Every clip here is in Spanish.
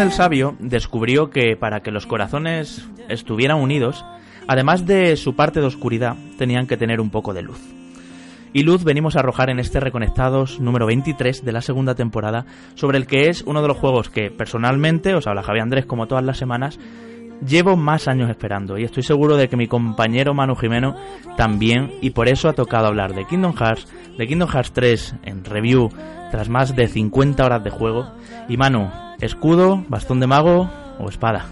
El Sabio descubrió que para que los corazones estuvieran unidos, además de su parte de oscuridad, tenían que tener un poco de luz. Y luz venimos a arrojar en este Reconectados número 23 de la segunda temporada, sobre el que es uno de los juegos que personalmente, os habla Javier Andrés como todas las semanas, llevo más años esperando y estoy seguro de que mi compañero Manu Jimeno también y por eso ha tocado hablar de Kingdom Hearts, de Kingdom Hearts 3 en review tras más de 50 horas de juego. Y Manu, ¿escudo, bastón de mago o espada?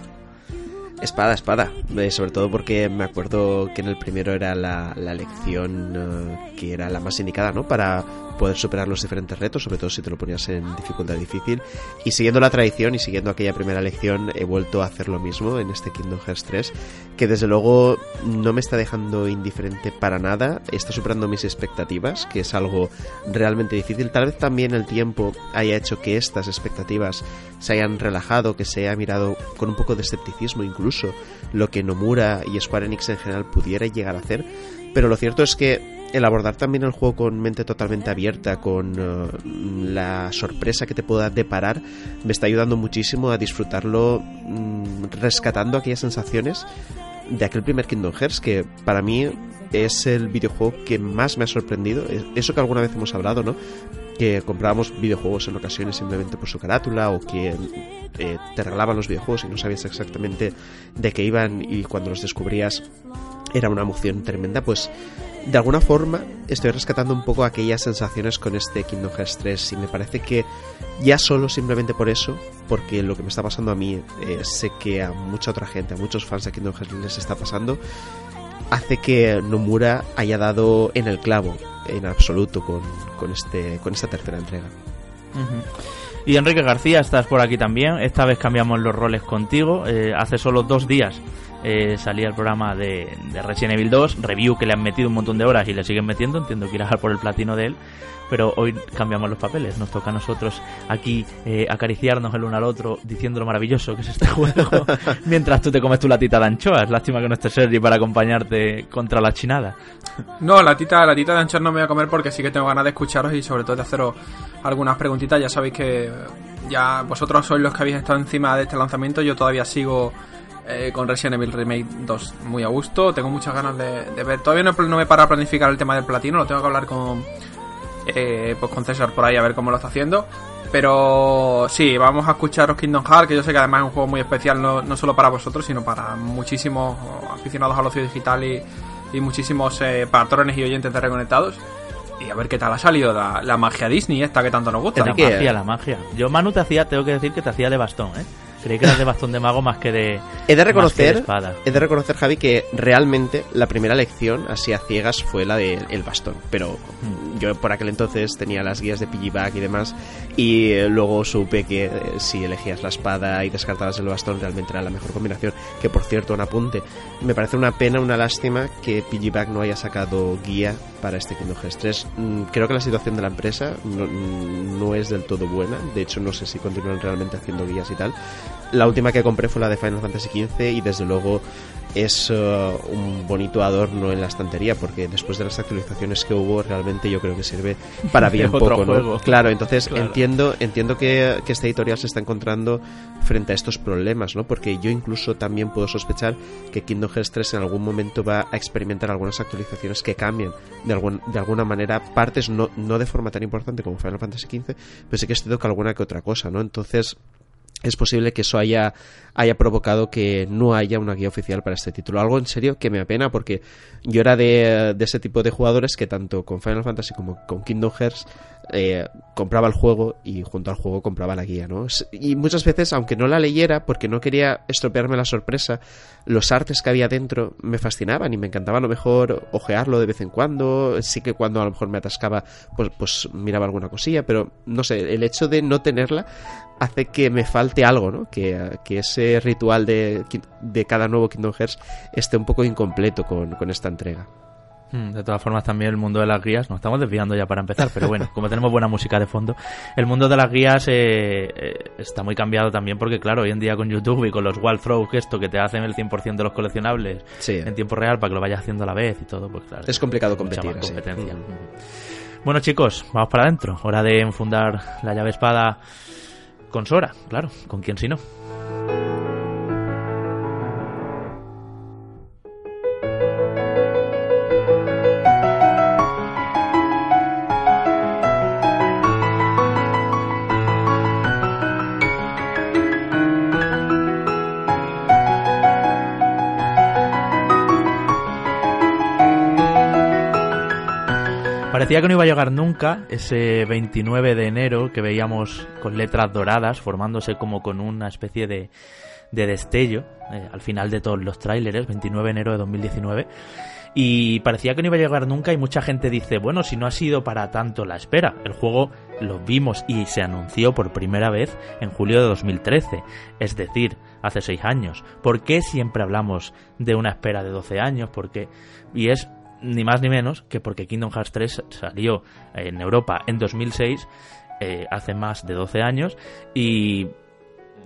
Espada, espada. Eh, sobre todo porque me acuerdo que en el primero era la, la lección eh, que era la más indicada, ¿no? Para poder superar los diferentes retos, sobre todo si te lo ponías en dificultad difícil. Y siguiendo la tradición y siguiendo aquella primera lección, he vuelto a hacer lo mismo en este Kingdom Hearts 3, que desde luego no me está dejando indiferente para nada, está superando mis expectativas, que es algo realmente difícil. Tal vez también el tiempo haya hecho que estas expectativas se hayan relajado, que se haya mirado con un poco de escepticismo incluso lo que Nomura y Square Enix en general pudiera llegar a hacer. Pero lo cierto es que el abordar también el juego con mente totalmente abierta, con uh, la sorpresa que te pueda deparar, me está ayudando muchísimo a disfrutarlo mm, rescatando aquellas sensaciones de aquel primer Kingdom Hearts que para mí es el videojuego que más me ha sorprendido. Eso que alguna vez hemos hablado, ¿no? Que comprábamos videojuegos en ocasiones simplemente por su carátula o que eh, te regalaban los videojuegos y no sabías exactamente de qué iban y cuando los descubrías era una emoción tremenda, pues de alguna forma estoy rescatando un poco aquellas sensaciones con este Kingdom Hearts 3 y me parece que ya solo simplemente por eso, porque lo que me está pasando a mí, eh, sé que a mucha otra gente, a muchos fans de Kingdom Hearts les está pasando, hace que Nomura haya dado en el clavo en absoluto con, con, este, con esta tercera entrega. Y Enrique García, estás por aquí también. Esta vez cambiamos los roles contigo. Eh, hace solo dos días eh, salía el programa de, de, Resident Evil 2, review que le han metido un montón de horas y le siguen metiendo, entiendo que irás por el platino de él, pero hoy cambiamos los papeles, nos toca a nosotros aquí eh, acariciarnos el uno al otro diciendo lo maravilloso que es este juego, mientras tú te comes tu latita de anchoas, lástima que no esté Sergi para acompañarte contra la chinada. No, la tita, la tita de anchoas no me voy a comer porque sí que tengo ganas de escucharos y sobre todo de haceros algunas preguntitas, ya sabéis que ya vosotros sois los que habéis estado encima de este lanzamiento, yo todavía sigo eh, con Resident Evil Remake 2 muy a gusto. Tengo muchas ganas de, de ver. Todavía no, no, me para a planificar el tema del platino. Lo tengo que hablar con, eh, pues con César por ahí a ver cómo lo está haciendo. Pero sí, vamos a escucharos Kingdom Hearts, que yo sé que además es un juego muy especial, no, no solo para vosotros, sino para muchísimos aficionados al ocio digital y, y muchísimos eh, patrones y oyentes de Reconectados. Y a ver qué tal ha salido la, la magia Disney esta que tanto nos gusta. La magia, la magia. Yo, Manu, te hacía, tengo que decir que te hacía de bastón, ¿eh? Creí que eras de bastón de mago más que de. He de reconocer, de espada. he de reconocer, Javi, que realmente la primera lección, así a ciegas, fue la del de bastón. Pero mm. yo por aquel entonces tenía las guías de piggyback y demás. Y luego supe que eh, si elegías la espada y descartabas el bastón, realmente era la mejor combinación. Que por cierto, un apunte. Me parece una pena, una lástima que piggyback no haya sacado guía para este Kingdom Hearts 3. Mm, creo que la situación de la empresa no, no es del todo buena. De hecho, no sé si continúan realmente haciendo guías y tal. La última que compré fue la de Final Fantasy XV y desde luego es uh, un bonito adorno en la estantería porque después de las actualizaciones que hubo realmente yo creo que sirve para bien Otro poco claro entonces Claro. entiendo entiendo que, que esta editorial se está encontrando frente a estos problemas no porque yo incluso también puedo sospechar que Kingdom Hearts 3 en algún momento va a experimentar algunas actualizaciones que cambien de, algún, de alguna manera partes no, no de forma tan importante como Final Fantasy XV pero sí que es cierto que alguna que otra cosa no entonces es posible que eso haya, haya provocado que no haya una guía oficial para este título. Algo en serio que me apena porque yo era de, de ese tipo de jugadores que tanto con Final Fantasy como con Kingdom Hearts eh, compraba el juego y junto al juego compraba la guía, ¿no? Y muchas veces, aunque no la leyera porque no quería estropearme la sorpresa, los artes que había dentro me fascinaban y me encantaba a lo mejor ojearlo de vez en cuando. Sí que cuando a lo mejor me atascaba, pues, pues miraba alguna cosilla, pero no sé, el hecho de no tenerla hace que me falte algo, ¿no? Que, que ese ritual de, de cada nuevo Kingdom Hearts esté un poco incompleto con, con esta entrega. Mm, De todas formas, también el mundo de las guías, nos estamos desviando ya para empezar, pero bueno, como tenemos buena música de fondo, el mundo de las guías eh, eh, está muy cambiado también porque, claro, hoy en día con YouTube y con los wallthrows, que esto que te hacen el 100% de los coleccionables Sí. en tiempo real para que lo vayas haciendo a la vez y todo, pues claro. Es complicado mucha competir. más sí. competencia. Mm. Bueno, chicos, vamos para adentro. Hora de enfundar la llave espada con Sora, claro, con quién si no. Parecía que no iba a llegar nunca ese 29 de enero que veíamos con letras doradas formándose como con una especie de, de destello eh, al final de todos los tráileres, 29 de enero de 2019. Y parecía que no iba a llegar nunca y mucha gente dice, bueno, si no ha sido para tanto la espera, el juego lo vimos y se anunció por primera vez en julio de 2013, es decir, hace seis años. ¿Por qué siempre hablamos de una espera de 12 años? Porque, y es ni más ni menos que porque Kingdom Hearts 3 salió en Europa en 2006, eh, hace más de 12 años, y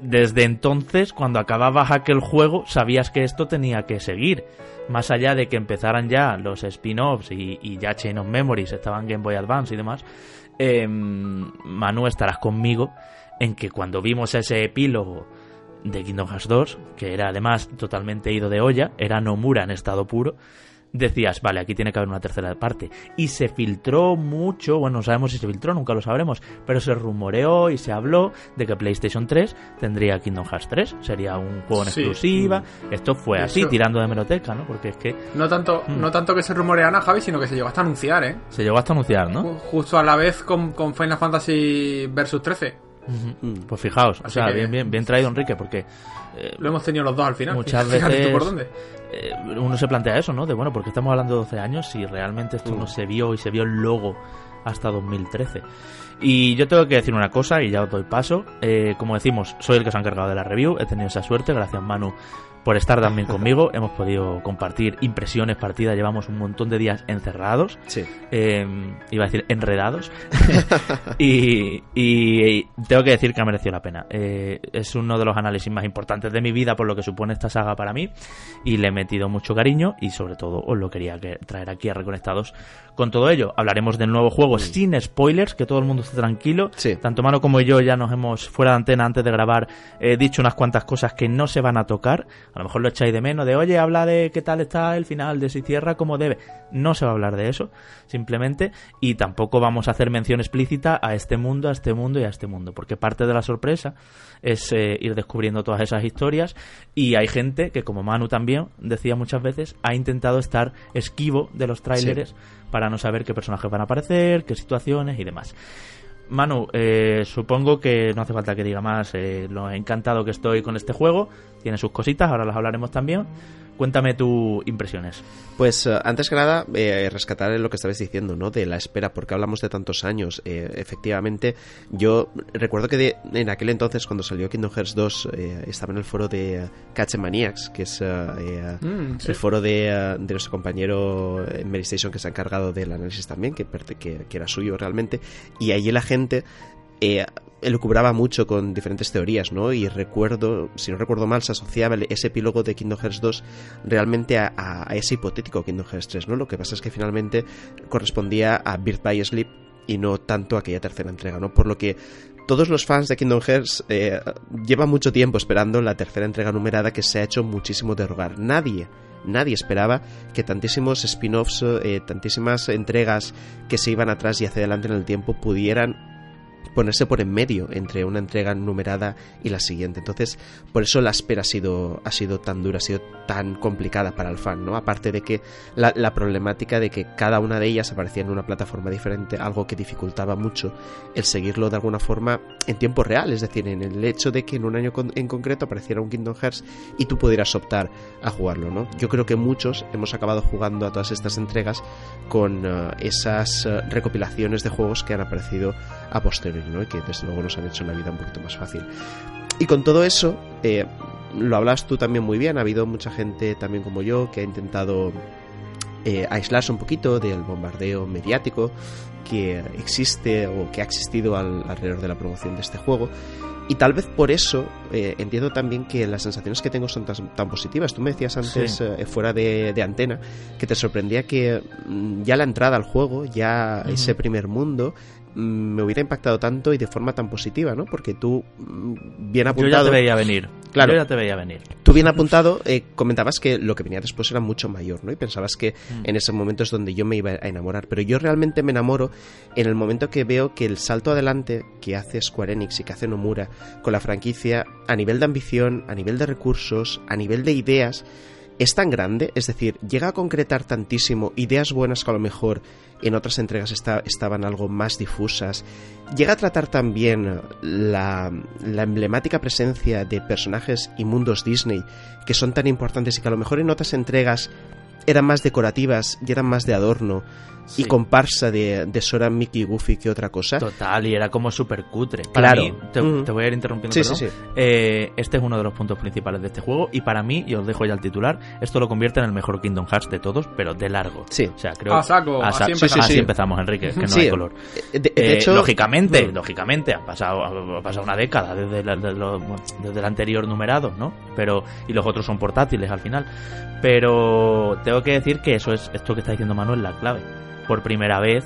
desde entonces, cuando acababas aquel juego, sabías que esto tenía que seguir. Más allá de que empezaran ya los spin-offs y, ya Chain of Memories estaban Game Boy Advance y demás, eh, Manu estarás conmigo en que cuando vimos ese epílogo de Kingdom Hearts 2, que era además totalmente ido de olla, era Nomura en estado puro, decías, vale, aquí tiene que haber una tercera parte. Y se filtró mucho, bueno, no sabemos si se filtró, nunca lo sabremos, pero se rumoreó y se habló de que PlayStation 3 tendría Kingdom Hearts 3, sería un juego en Sí. exclusiva. Esto fue así, tirando de meroteca, ¿no? Porque es que No tanto, Mm. no tanto que se rumoreara Javi, sino que se llegó hasta anunciar, ¿eh? se llegó hasta anunciar, ¿no? Ju- Justo a la vez con, con Final Fantasy Versus 13. Mm. Pues fijaos, o sea, que- bien, bien, bien traído Enrique, porque eh, Lo hemos tenido los dos al final. Muchas veces- por dónde. eh, uno se plantea eso, ¿no? De bueno, porque estamos hablando de 12 años si realmente esto Mm. no se vio y se vio el logo hasta 2013. Y yo tengo que decir una cosa y ya os doy paso. Eh, como decimos, soy el que se ha encargado de la review. He tenido esa suerte, gracias Manu por estar también conmigo. Hemos podido compartir impresiones, partidas. Llevamos un montón de días encerrados. Sí. Eh, iba a decir enredados. y, y tengo que decir que ha merecido la pena. Eh, es uno de los análisis más importantes de mi vida por lo que supone esta saga para mí. Y le he metido mucho cariño y sobre todo os lo quería que- traer aquí a Reconectados con todo ello. Hablaremos del nuevo juego sin spoilers, que todo el mundo esté tranquilo. Sí. Tanto Mano como yo ya nos hemos, fuera de antena antes de grabar, eh, dicho unas cuantas cosas que no se van a tocar. A lo mejor lo echáis de menos, de oye, habla de qué tal está el final, de si cierra como debe. No se va a hablar de eso, simplemente. Y tampoco vamos a hacer mención explícita a este mundo, a este mundo y a este mundo. Porque parte de la sorpresa es eh, ir descubriendo todas esas historias. Y hay gente que, como Manu también decía muchas veces, ha intentado estar esquivo de los tráileres para no saber qué personajes van a aparecer, qué situaciones y demás. Manu, eh, supongo que no hace falta que diga más. eh, lo encantado que estoy con este juego. Tiene sus cositas, ahora las hablaremos también. Cuéntame tus impresiones. Pues eh, antes que nada, eh, rescatar lo que estabais diciendo, ¿no? De la espera, porque hablamos de tantos años. Eh, efectivamente, yo recuerdo que de- en aquel entonces, cuando salió Kingdom Hearts 2, eh, estaba en el foro de eh, Catch Maniacs, que es Mm, sí. el foro de, de nuestro compañero en Medistation que se ha encargado del análisis también, que, que, que era suyo realmente. Y allí la gente eh, mucho con diferentes teorías, ¿no? Y recuerdo, si no recuerdo mal, se asociaba ese epílogo de Kingdom Hearts 2 realmente a, ese hipotético Kingdom Hearts 3, ¿no? Lo que pasa es que finalmente correspondía a Birth by Sleep y no tanto a aquella tercera entrega, ¿no? Por lo que todos los fans de Kingdom Hearts eh, llevan mucho tiempo esperando la tercera entrega numerada que se ha hecho muchísimo de rogar. Nadie, nadie esperaba que tantísimos spin-offs, eh, tantísimas entregas que se iban atrás y hacia adelante en el tiempo pudieran ponerse por en medio entre una entrega numerada y la siguiente. Entonces, por eso la espera ha sido, ha sido tan dura, ha sido tan complicada para el fan, ¿no? Aparte de que la, problemática de que cada una de ellas aparecía en una plataforma diferente, algo que dificultaba mucho el seguirlo de alguna forma en tiempo real, es decir, en el hecho de que en un año en concreto apareciera un Kingdom Hearts y tú pudieras optar a jugarlo, ¿no? Yo creo que muchos hemos acabado jugando a todas estas entregas con eh, esas eh, recopilaciones de juegos que han aparecido a posteriori y que desde luego nos han hecho la vida un poquito más fácil. Y con todo eso, eh, lo hablas tú también muy bien, ha habido mucha gente también como yo que ha intentado eh, aislarse un poquito del bombardeo mediático que existe o que ha existido alrededor de la promoción de este juego. Y tal vez por eso eh, entiendo también que las sensaciones que tengo son tan, positivas. Tú me decías antes, fuera de, antena, que te sorprendía que mm, ya la entrada al juego, ya ese primer mundo, me hubiera impactado tanto y de forma tan positiva, ¿no? Porque tú, mm, bien apuntado... Yo ya te veía venir. Claro. Yo ya te veía venir. Tú bien apuntado, eh, comentabas que lo que venía después era mucho mayor, ¿no? Y pensabas que mm. en ese momento es donde yo me iba a enamorar. Pero yo realmente me enamoro en el momento que veo que el salto adelante que hace Square Enix y que hace Nomura con la franquicia, a nivel de ambición, a nivel de recursos, a nivel de ideas, es tan grande, es decir, llega a concretar tantísimo ideas buenas que a lo mejor en otras entregas estaban algo más difusas. Llega a tratar también la, la, emblemática presencia de personajes y mundos Disney que son tan importantes y que a lo mejor en otras entregas eran más decorativas y eran más de adorno y comparsa de, de, Sora, Mickey y Goofy que otra cosa. Total, y era como súper cutre. claro. Mm. te, voy a ir interrumpiendo. Eh, este es uno de los puntos principales de este juego y para mí, y os dejo ya el titular, esto lo convierte en el mejor Kingdom Hearts de todos, pero de largo. Sí. O sea, creo... A saco, así, empezamos. así empezamos, Enrique, que no hay color. Eh, de, eh, hecho... Lógicamente, mm. lógicamente, ha pasado, ha pasado una década desde, desde el anterior numerado, ¿no? Pero, y los otros son portátiles al final. Pero tengo que decir que eso es esto que está diciendo Manuel, la clave. Por primera vez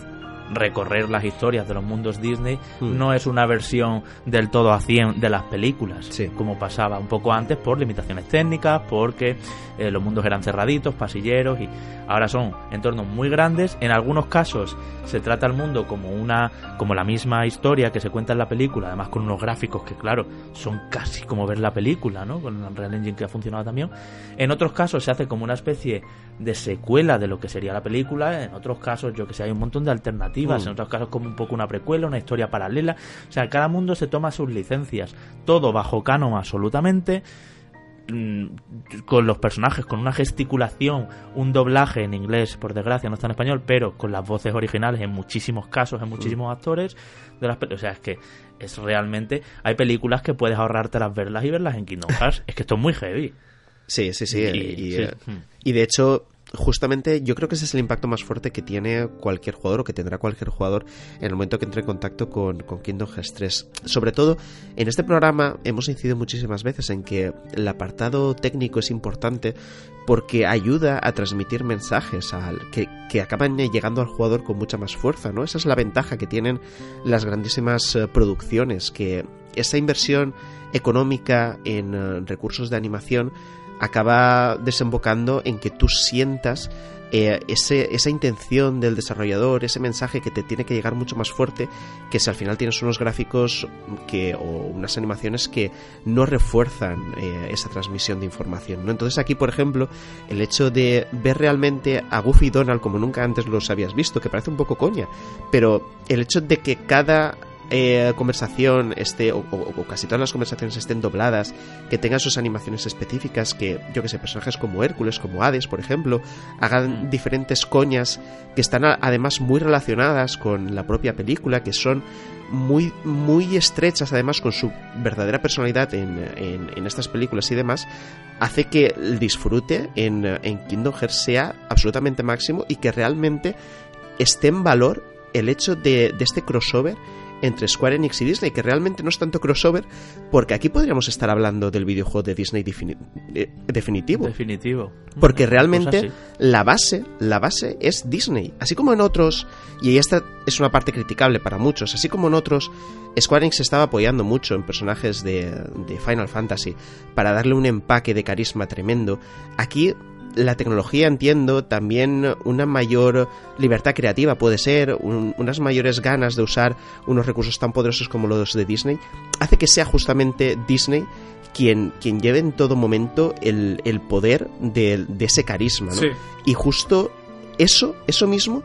recorrer las historias de los mundos Disney hmm. no es una versión del todo a 100 de las películas, como pasaba un poco antes por limitaciones técnicas, porque eh, los mundos eran cerraditos, pasilleros y ahora son entornos muy grandes. En algunos casos se trata el mundo como una como la misma historia que se cuenta en la película, además con unos gráficos que claro, son casi como ver la película, ¿no? Con el Unreal Engine que ha funcionado también. En otros casos se hace como una especie de secuela de lo que sería la película, en otros casos yo que sé, hay un montón de alternativas, mm. en otros casos como un poco una precuela, una historia paralela, o sea, cada mundo se toma sus licencias, todo bajo canon absolutamente mm, con los personajes, con una gesticulación, un doblaje en inglés, por desgracia no está en español, pero con las voces originales en muchísimos casos, en muchísimos mm. actores de las o sea, es que es realmente hay películas que puedes ahorrarte las verlas y verlas en Kingdom Hearts, es que esto es muy heavy. Sí, sí, sí. Eh, y, de hecho, justamente yo creo que ese es el impacto más fuerte que tiene cualquier jugador o que tendrá cualquier jugador en el momento que entre en contacto con, con Kingdom Hearts 3. Sobre todo, en este programa hemos incidido muchísimas veces en que el apartado técnico es importante porque ayuda a transmitir mensajes al, que, que acaban llegando al jugador con mucha más fuerza, ¿no? Esa es la ventaja que tienen las grandísimas eh, producciones, que esa inversión económica en eh, recursos de animación acaba desembocando en que tú sientas eh, ese, esa intención del desarrollador, ese mensaje que te tiene que llegar mucho más fuerte, que si al final tienes unos gráficos que, o unas animaciones que no refuerzan eh, esa transmisión de información. ¿no? Entonces aquí, por ejemplo, el hecho de ver realmente a Goofy y Donald como nunca antes los habías visto, que parece un poco coña, pero el hecho de que cada eh, conversación esté, o, casi todas las conversaciones estén dobladas, que tengan sus animaciones específicas, que yo que sé, personajes como Hércules, como Hades, por ejemplo, hagan mm. diferentes coñas que están además muy relacionadas con la propia película, que son muy, muy estrechas además con su verdadera personalidad en, en, estas películas y demás, hace que el disfrute en, en Kingdom Hearts sea absolutamente máximo y que realmente esté en valor el hecho de, de este crossover entre Square Enix y Disney, que realmente no es tanto crossover, porque aquí podríamos estar hablando del videojuego de Disney eh, definitivo. Definitivo. Porque realmente la base, la base es Disney. Así como en otros, y esta es una parte criticable para muchos, así como en otros, Square Enix estaba apoyando mucho en personajes de, de Final Fantasy para darle un empaque de carisma tremendo. Aquí la tecnología, entiendo, también una mayor libertad creativa puede ser, unas mayores ganas de usar unos recursos tan poderosos como los de Disney, hace que sea justamente Disney quien, quien lleve en todo momento el, poder de, ese carisma, ¿no? Y justo eso, eso mismo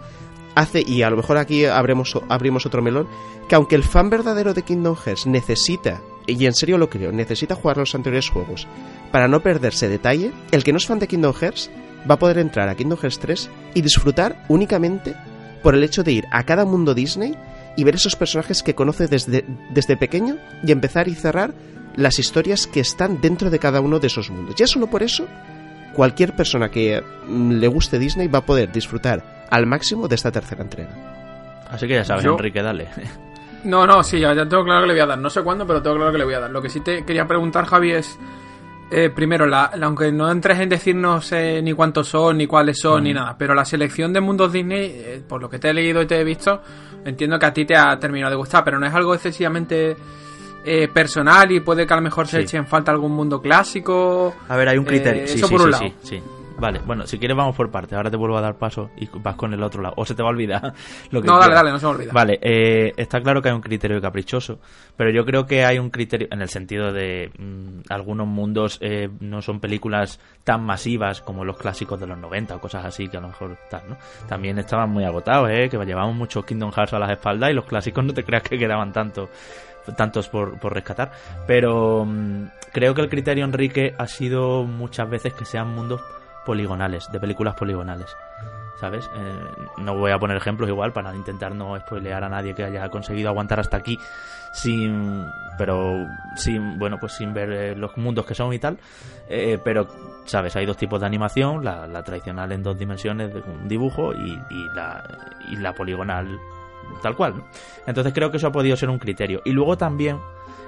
hace, y a lo mejor aquí abrimos otro melón, que aunque el fan verdadero de Kingdom Hearts necesita y en serio lo creo, necesita jugar los anteriores juegos para no perderse detalle, el que no es fan de Kingdom Hearts va a poder entrar a Kingdom Hearts 3 y disfrutar únicamente por el hecho de ir a cada mundo Disney y ver esos personajes que conoce desde, desde pequeño y empezar y cerrar las historias que están dentro de cada uno de esos mundos. Ya solo por eso, cualquier persona que mm, le guste Disney va a poder disfrutar al máximo de esta tercera entrega. Así que ya sabes, Enrique, dale. No, no, sí, ya, tengo claro que le voy a dar. No sé cuándo, pero tengo claro que le voy a dar. Lo que sí te quería preguntar, Javi, es. Eh, primero, la, aunque no entres en decirnos eh, ni cuántos son, ni cuáles son, ni nada, pero la selección de mundos Disney, eh, por lo que te he leído y te he visto, entiendo que a ti te ha terminado de gustar, pero no es algo excesivamente personal y puede que a lo mejor se eche en falta algún mundo clásico. A ver, hay un criterio. sí, eso por un lado. Vale, bueno, si quieres vamos por parte. Ahora te vuelvo a dar paso y vas con el otro lado. O se te va a olvidar lo que No, dale, dale, no se me olvida. Vale, eh, está claro que hay un criterio caprichoso, pero yo creo que hay un criterio en el sentido de mm, algunos mundos eh, no son películas tan masivas como los clásicos de los 90 o cosas así que a lo mejor están, ¿no? También estaban muy agotados, ¿eh? Que llevamos muchos Kingdom Hearts a las espaldas y los clásicos no te creas que quedaban tanto tantos por, por rescatar. Pero mm, creo que el criterio, Enrique, ha sido muchas veces que sean mundos poligonales, de películas poligonales. ¿Sabes? Eh, no voy a poner ejemplos igual para intentar no spoilear a nadie que haya conseguido aguantar hasta aquí sin pero sin bueno pues sin ver eh, los mundos que son y tal eh, pero sabes hay dos tipos de animación la, tradicional en dos dimensiones de un dibujo y, la y la poligonal tal cual entonces creo que eso ha podido ser un criterio y luego también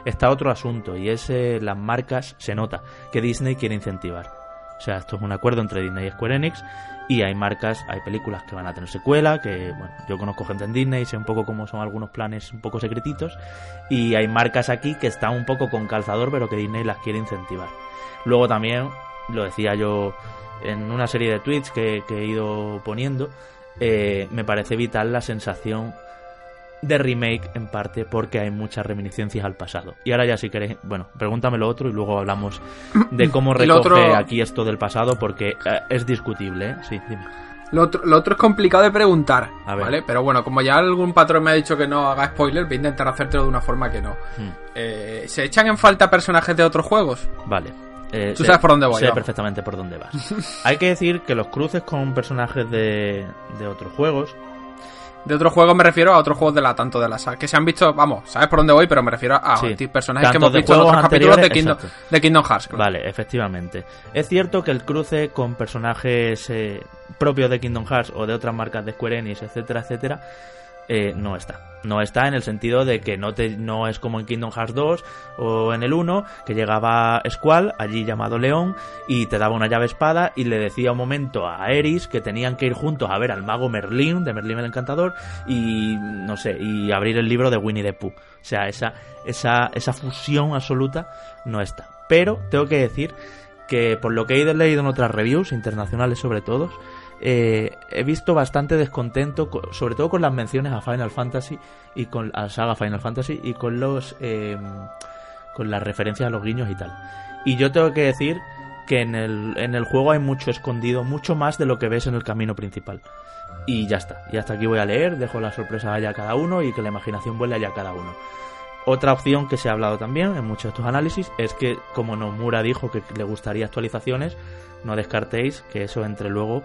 está otro asunto y es las marcas se nota que Disney quiere incentivar sea, esto es un acuerdo entre Disney y Square Enix y hay marcas, hay películas que van a tener secuela, que bueno, yo conozco gente en Disney, sé un poco cómo son algunos planes un poco secretitos y hay marcas aquí que están un poco con calzador pero que Disney las quiere incentivar. Luego también, lo decía yo en una serie de tweets que, he ido poniendo, eh, me parece vital la sensación de remake en parte porque hay muchas reminiscencias al pasado. Y ahora ya si queréis, bueno, pregúntame lo otro y luego hablamos de cómo recoge aquí esto del pasado porque eh, es discutible, ¿eh? Sí, dime. Lo otro, lo otro es complicado de preguntar, ¿vale? Pero bueno, como ya algún patrón me ha dicho que no haga spoiler, voy a intentar hacértelo de una forma que no. Hmm. Eh, ¿Se echan en falta personajes de otros juegos? Vale. Tú sabes por dónde voy. Sé perfectamente por dónde vas. Hay que decir que los cruces con personajes de, de otros juegos de otros juegos me refiero a otros juegos de la tanto de la saga. Que se han visto, vamos, sabes por dónde voy, pero me refiero a personajes que hemos visto en otros capítulos de Kingdom, de Kingdom Hearts. Vale, efectivamente. Es cierto que el cruce con personajes eh, propios de Kingdom Hearts o de otras marcas de Square Enix, etcétera, etcétera, eh, no está. No está en el sentido de que no, te, no es como en Kingdom Hearts 2 o en el 1, que llegaba Squall, allí llamado León, y te daba una llave espada y le decía un momento a Eris que tenían que ir juntos a ver al mago Merlín, de Merlín el Encantador, y no sé, y abrir el libro de Winnie the Pooh. O sea, esa, esa, esa fusión absoluta no está. Pero tengo que decir que por lo que he leído en otras reviews, internacionales sobre todo, eh, he visto bastante descontento, sobre todo con las menciones a Final Fantasy y con la saga Final Fantasy y con los em, con las referencias a los guiños y tal. Y yo tengo que decir que en el, en el juego hay mucho escondido, mucho más de lo que ves en el camino principal. Y ya está. Y hasta aquí voy a leer, dejo la sorpresa allá a cada uno y que la imaginación vuele allá a cada uno. Otra opción que se ha hablado también en muchos de estos análisis es que, como Nomura dijo que le gustaría actualizaciones, no descartéis que eso entre luego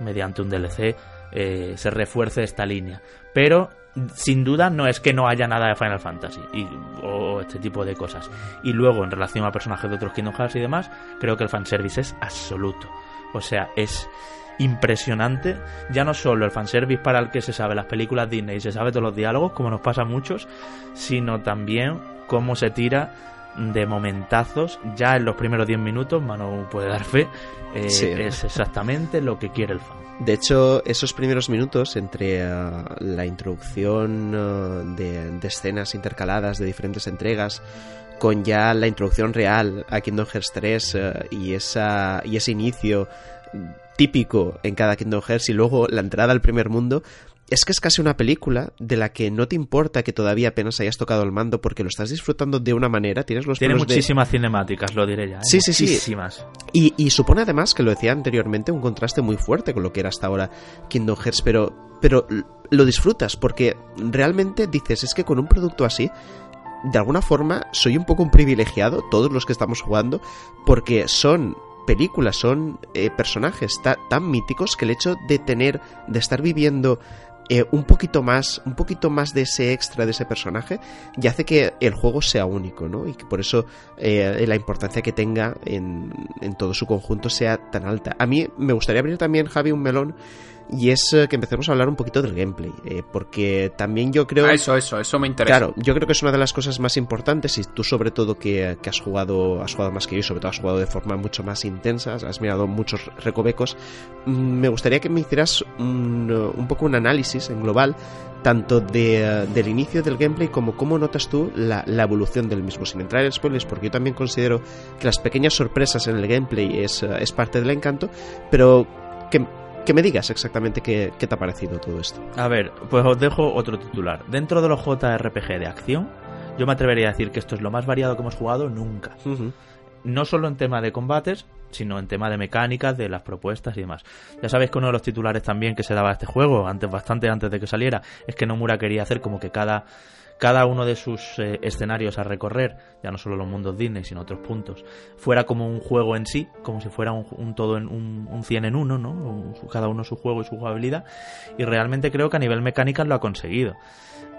mediante un DLC eh, se refuerce esta línea. Pero sin duda no es que no haya nada de Final Fantasy y, o este tipo de cosas. Y luego, en relación a personajes de otros Kingdom Hearts y demás, creo que el fanservice es absoluto. O sea, es impresionante. Ya no solo el fanservice para el que se sabe las películas Disney y se sabe todos los diálogos, como nos pasa a muchos, sino también cómo se tira de momentazos ya en los primeros 10 minutos, Manu puede dar fe, eh, es exactamente lo que quiere el fan. De hecho, esos primeros minutos entre eh, la introducción eh, de, escenas intercaladas de diferentes entregas con ya la introducción real a Kingdom Hearts 3 y, esa, y ese inicio típico en cada Kingdom Hearts y luego la entrada al primer mundo, es que es casi una película de la que no te importa que todavía apenas hayas tocado el mando porque lo estás disfrutando de una manera. Tienes los Tiene muchísimas cinemáticas, lo diré ya. ¿eh? Sí, sí, sí, muchísimas. Y, y, supone además, que lo decía anteriormente, un contraste muy fuerte con lo que era hasta ahora Kingdom Hearts, pero, pero lo disfrutas porque realmente dices, es que con un producto así de alguna forma soy un poco un privilegiado, todos los que estamos jugando, porque son películas, son eh, personajes tan míticos que el hecho de tener, de estar viviendo eh, un poquito más, un poquito más de ese extra de ese personaje, y hace que el juego sea único, ¿no? Y que por eso eh, la importancia que tenga en, en todo su conjunto sea tan alta. A mí me gustaría abrir también, Javi, un melón y es eh, que empecemos a hablar un poquito del gameplay, eh, porque también yo creo... Ah, eso, eso, eso me interesa. Claro, yo creo que es una de las cosas más importantes y tú sobre todo que, has jugado has jugado más que yo y sobre todo has jugado de forma mucho más intensa, has mirado muchos recovecos, mm, me gustaría que me hicieras un, poco un análisis en global tanto de, del inicio del gameplay como cómo notas tú la, la, evolución del mismo, sin entrar en spoilers, porque yo también considero que las pequeñas sorpresas en el gameplay es, es parte del encanto, pero que que me digas exactamente qué, te ha parecido todo esto. A ver, pues os dejo otro titular. Dentro de los JRPG de acción, yo me atrevería a decir que esto es lo más variado que hemos jugado nunca. No solo en tema de combates, sino en tema de mecánicas, de las propuestas y demás. Ya sabéis que uno de los titulares también que se daba a este juego, antes bastante antes de que saliera, es que Nomura quería hacer como que cada cada uno de sus eh, escenarios a recorrer, ya no solo los mundos Disney, sino otros puntos, fuera como un juego en sí, como si fuera un, todo en un, un, 100 en uno, ¿no? cada uno su juego y su jugabilidad, y realmente creo que a nivel mecánica lo ha conseguido.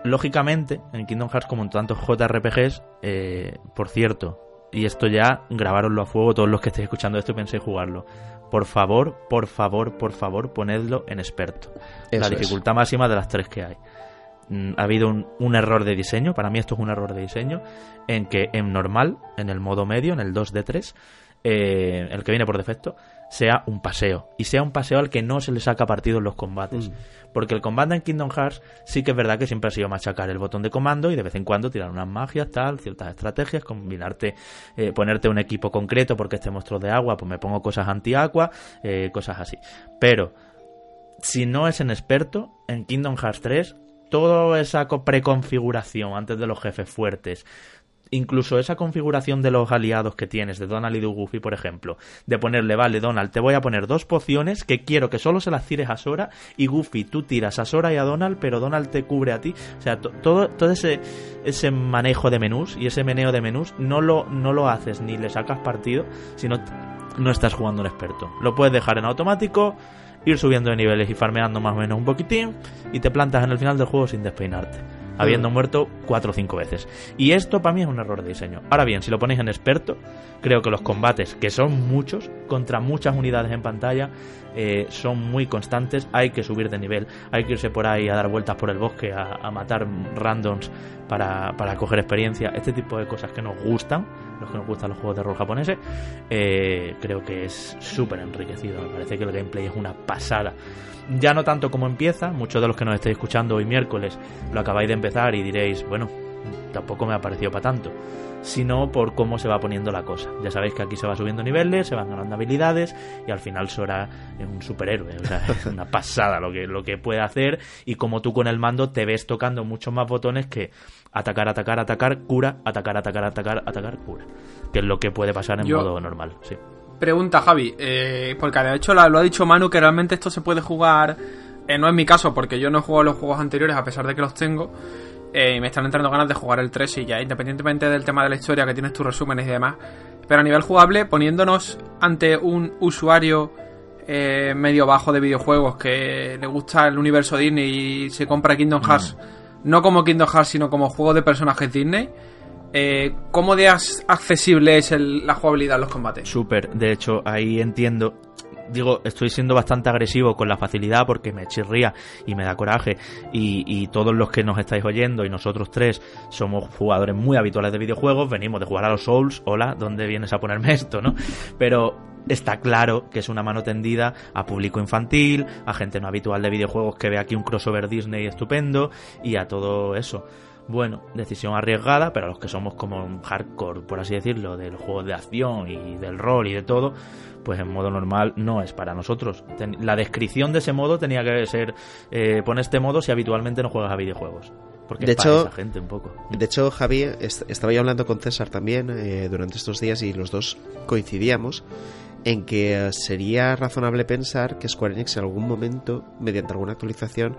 Lógicamente, en Kingdom Hearts, como en tantos JRPGs, eh, por cierto, y esto ya grabaronlo a fuego todos los que estéis escuchando esto y penséis jugarlo. Por favor, por favor, por favor, ponedlo en experto. la dificultad máxima de las tres que hay. Mm, ha habido un, error de diseño, para mí esto es un error de diseño, en que en normal, en el modo medio, en el 2D3, eh, el que viene por defecto, sea un paseo. Y sea un paseo al que no se le saca partido en los combates. Mm. Porque el combate en Kingdom Hearts sí que es verdad que siempre ha sido machacar el botón de comando y de vez en cuando tirar unas magias, tal, ciertas estrategias, combinarte, eh, ponerte un equipo concreto porque este monstruo de agua, pues me pongo cosas anti-agua, eh, cosas así. Pero si no es en experto, en Kingdom Hearts 3 toda esa preconfiguración antes de los jefes fuertes, incluso esa configuración de los aliados que tienes, de Donald y de Goofy, por ejemplo, de ponerle, vale, Donald, te voy a poner dos pociones que quiero que solo se las tires a Sora y Goofy, tú tiras a Sora y a Donald, pero Donald te cubre a ti. O sea, todo, todo ese, ese manejo de menús y ese meneo de menús no lo, no lo haces ni le sacas partido, sino no estás jugando un experto. Lo puedes dejar en automático ir subiendo de niveles y farmeando más o menos un poquitín y te plantas en el final del juego sin despeinarte, habiendo mm. muerto cuatro o cinco veces. Y esto para mí es un error de diseño. Ahora bien, si lo ponéis en experto, creo que los combates, que son muchos, contra muchas unidades en pantalla, eh, son muy constantes, hay que subir de nivel, hay que irse por ahí a dar vueltas por el bosque, a, matar randoms para, para coger experiencia, este tipo de cosas que nos gustan los que nos gustan los juegos de rol japoneses, eh, creo que es súper enriquecido. Me parece que el gameplay es una pasada. Ya no tanto como empieza, muchos de los que nos estéis escuchando hoy miércoles lo acabáis de empezar y diréis, bueno, tampoco me ha parecido para tanto sino por cómo se va poniendo la cosa. Ya sabéis que aquí se va subiendo niveles, se van ganando habilidades y al final Sora es un superhéroe, o sea, es una pasada lo que, lo que puede hacer y como tú con el mando te ves tocando muchos más botones que atacar, atacar, atacar, cura, atacar, atacar, atacar, atacar, cura. Que es lo que puede pasar en modo normal, sí. Pregunta, Javi, eh, porque de hecho lo ha dicho Manu que realmente esto se puede jugar, eh, no es mi caso porque yo no he jugado los juegos anteriores a pesar de que los tengo, eh, y me están entrando ganas de jugar el 3 y ya, independientemente del tema de la historia que tienes tus resúmenes y demás. Pero a nivel jugable, poniéndonos ante un usuario medio bajo de videojuegos que le gusta el universo Disney y se compra Kingdom Hearts no como Kingdom Hearts, sino como juego de personajes Disney. Eh, ¿Cómo de accesible es la jugabilidad en los combates? Súper, de hecho, ahí entiendo. Digo, estoy siendo bastante agresivo con la facilidad porque me chirría y me da coraje y, y, todos los que nos estáis oyendo y nosotros tres somos jugadores muy habituales de videojuegos, venimos de jugar a los Souls, hola, ¿dónde vienes a ponerme esto, no? Pero está claro que es una mano tendida a público infantil, a gente no habitual de videojuegos que ve aquí un crossover Disney estupendo y a todo eso. Bueno, decisión arriesgada, pero a los que somos como un hardcore, por así decirlo, del juego de acción y del rol y de todo, pues en modo normal no es para nosotros. La descripción de ese modo tenía que ser, eh, pon este modo si habitualmente no juegas a videojuegos. Porque de es hecho, para esa gente un poco. De hecho, Javi, estaba yo hablando con César también eh, durante estos días y los dos coincidíamos en que sería razonable pensar que Square Enix en algún momento, mediante alguna actualización,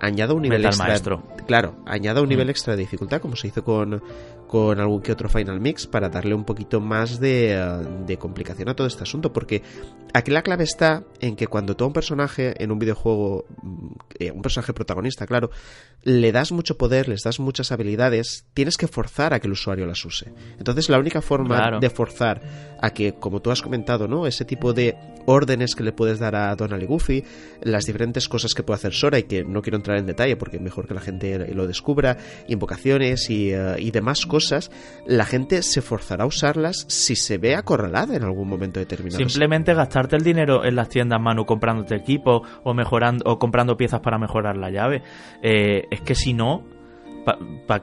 añada un nivel extra. Maestro. Claro, añada un nivel extra de dificultad, como se hizo con, con algún que otro Final Mix, para darle un poquito más de, eh, de complicación a todo este asunto. Porque aquí la clave está en que cuando tú a un personaje en un videojuego, mm, eh, un personaje protagonista, claro, le das mucho poder, les das muchas habilidades, tienes que forzar a que el usuario las use. Entonces, la única forma Claro. de forzar a que, como tú has comentado, ¿no? Ese tipo de órdenes que le puedes dar a Donald y Goofy, las diferentes cosas que puede hacer Sora y que no quiero entrar en detalle porque mejor que la gente lo descubra, invocaciones y, eh, y demás cosas, la gente se forzará a usarlas si se ve acorralada en algún momento determinado. Simplemente gastarte el dinero en las tiendas Manu comprándote equipo o mejorando o comprando piezas para mejorar la llave. Eh, es que si no, pa- pa-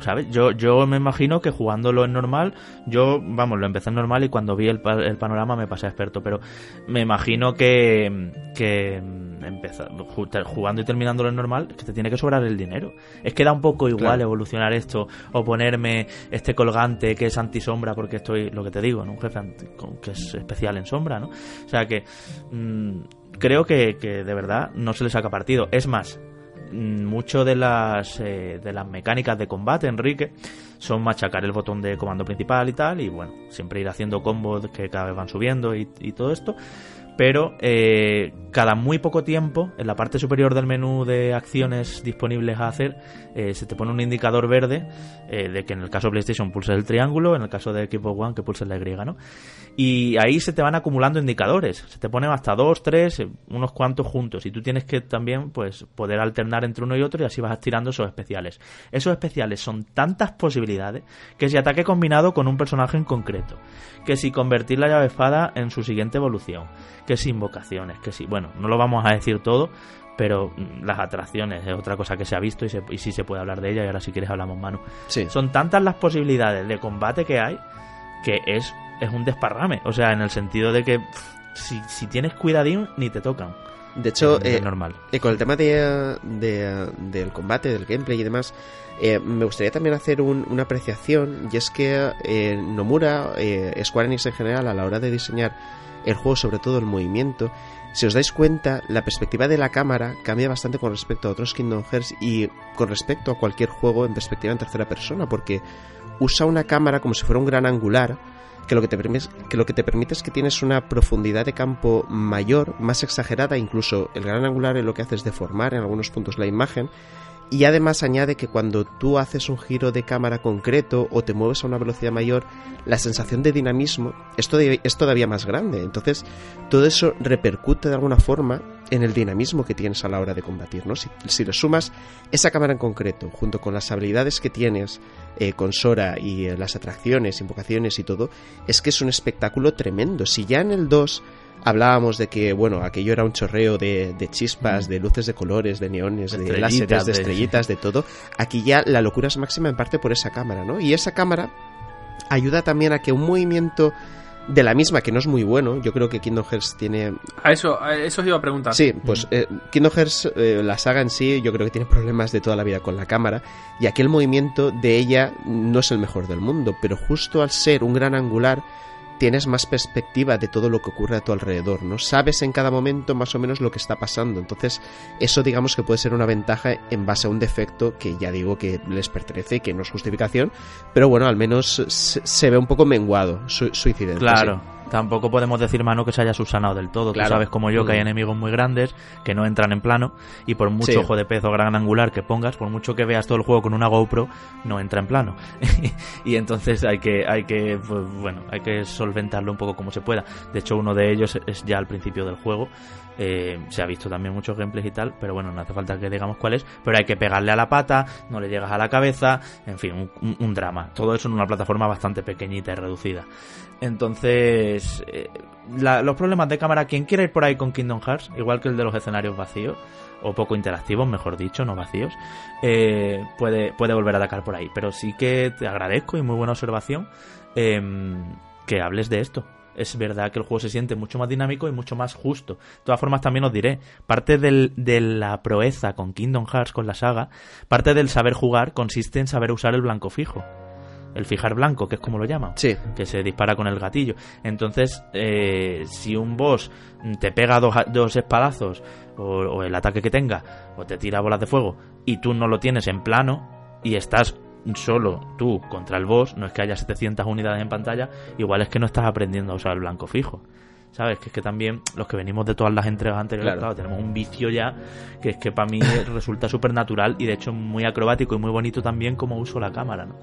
¿sabes? Yo, yo me imagino que jugándolo en normal, yo, vamos, lo empecé en normal y cuando vi el, el panorama me pasé a experto, pero me imagino que, que empezar, ju- jugando y terminándolo en normal, es que te tiene que sobrar el dinero. Es que da un poco igual Claro. evolucionar esto o ponerme este colgante que es antisombra porque estoy, lo que te digo, ¿no? Un jefe anti- que es especial en sombra, ¿no? O sea que mm, creo que, que de verdad no se le saca partido. Es más, mucho de las eh, de las mecánicas de combate, Enrique, son machacar el botón de comando principal y tal, y bueno, siempre ir haciendo combos que cada vez van subiendo y todo esto. Pero eh, cada muy poco tiempo, en la parte superior del menú de acciones disponibles a hacer, eh, se te pone un indicador verde eh, de que en el caso de PlayStation pulses el triángulo, en el caso de Xbox One que pulses la Y, ¿no? Y ahí se te van acumulando indicadores. Se te ponen hasta dos, tres, unos cuantos juntos. Y tú tienes que también, pues, poder alternar entre uno y otro y así vas estirando esos especiales. Esos especiales son tantas posibilidades que si ataque combinado con un personaje en concreto, que si convertir la llave espada en su siguiente evolución, que si invocaciones, que si, bueno, no lo vamos a decir todo, pero mm, las atracciones es otra cosa que se ha visto y, se, y sí se puede hablar de ella y ahora si quieres hablamos, Manu. Sí. Son tantas las posibilidades de combate que hay que es, es un desparrame. O sea, en el sentido de que pff, si, si tienes cuidadín, ni te tocan. De hecho, Es eh, normal. eh, con el tema de, de- del combate, del gameplay y demás, eh, me gustaría también hacer un- una apreciación, y es que eh, Nomura, eh, Square Enix en general, a la hora de diseñar el juego, sobre todo el movimiento, si os dais cuenta, la perspectiva de la cámara cambia bastante con respecto a otros Kingdom Hearts y con respecto a cualquier juego en perspectiva en tercera persona, porque usa una cámara como si fuera un gran angular que lo que te permite, que lo que te permite es que tienes una profundidad de campo mayor, más exagerada, incluso el gran angular lo que hace es deformar en algunos puntos la imagen y además añade que cuando tú haces un giro de cámara concreto o te mueves a una velocidad mayor, la sensación de dinamismo es todavía, es todavía más grande. Entonces, todo eso repercute de alguna forma en el dinamismo que tienes a la hora de combatir. ¿no? Si, si le sumas esa cámara en concreto, junto con las habilidades que tienes eh, con Sora y eh, las atracciones, invocaciones y todo, es que es un espectáculo tremendo. Si ya en el 2 hablábamos de que, bueno, aquello era un chorreo de, de chispas, de luces de colores, de neones, de Estrellitas, láseres, de de- estrellitas, de todo, aquí ya la locura es máxima en parte por esa cámara, ¿no? Y esa cámara ayuda también a que un movimiento de la misma, que no es muy bueno, yo creo que Kingdom Hearts tiene A eso, a eso os iba a preguntar. Sí, pues eh, Kingdom Hearts, eh, la saga en sí, yo creo que tiene problemas de toda la vida con la cámara. Y aquel movimiento de ella no es el mejor del mundo, pero justo al ser un gran angular, tienes más perspectiva de todo lo que ocurre a tu alrededor, ¿no? Sabes en cada momento más o menos lo que está pasando. Entonces, eso digamos que puede ser una ventaja en base a un defecto que ya digo que les pertenece y que no es justificación, pero bueno, al menos se, ve un poco menguado su, incidencia. Claro. Tampoco podemos decir, mano, que se haya subsanado del todo. Claro. Tú sabes como yo que hay Mm. enemigos muy grandes que no entran en plano y por mucho Sí. ojo de pez o gran angular que pongas, por mucho que veas todo el juego con una GoPro, no entra en plano. y entonces hay que, hay que, pues, bueno, hay que solventarlo un poco como se pueda. De hecho, uno de ellos es ya al principio del juego. Eh, se ha visto también muchos gameplays y tal, pero bueno, no hace falta que digamos cuál es. Pero hay que pegarle a la pata, no le llegas a la cabeza, en fin, un drama. Todo eso en una plataforma bastante pequeñita y reducida. Entonces, eh, la- los problemas de cámara, quien quiera ir por ahí con Kingdom Hearts, igual que el de los escenarios vacíos, o poco interactivos, mejor dicho, no vacíos, eh, puede, puede volver a atacar por ahí. Pero sí que te agradezco y muy buena observación em, que hables de esto. Es verdad que el juego se siente mucho más dinámico y mucho más justo. De todas formas, también os diré, parte de la proeza con Kingdom Hearts, con la saga, parte del saber jugar consiste en saber usar el blanco fijo. El fijar blanco, que es como lo llaman Sí, que se dispara con el gatillo. Entonces, eh, si un boss te pega dos, dos espadazos o, o el ataque que tenga, o te tira bolas de fuego, y tú no lo tienes en plano y estás solo tú contra el boss, no es que haya 700 unidades en pantalla, igual es que no estás aprendiendo a usar el blanco fijo. ¿Sabes? Que es que también los que venimos de todas las entregas anteriores, Claro. claro, tenemos un vicio ya que es que para mí resulta súper natural y de hecho muy acrobático y muy bonito también como uso la cámara, ¿no?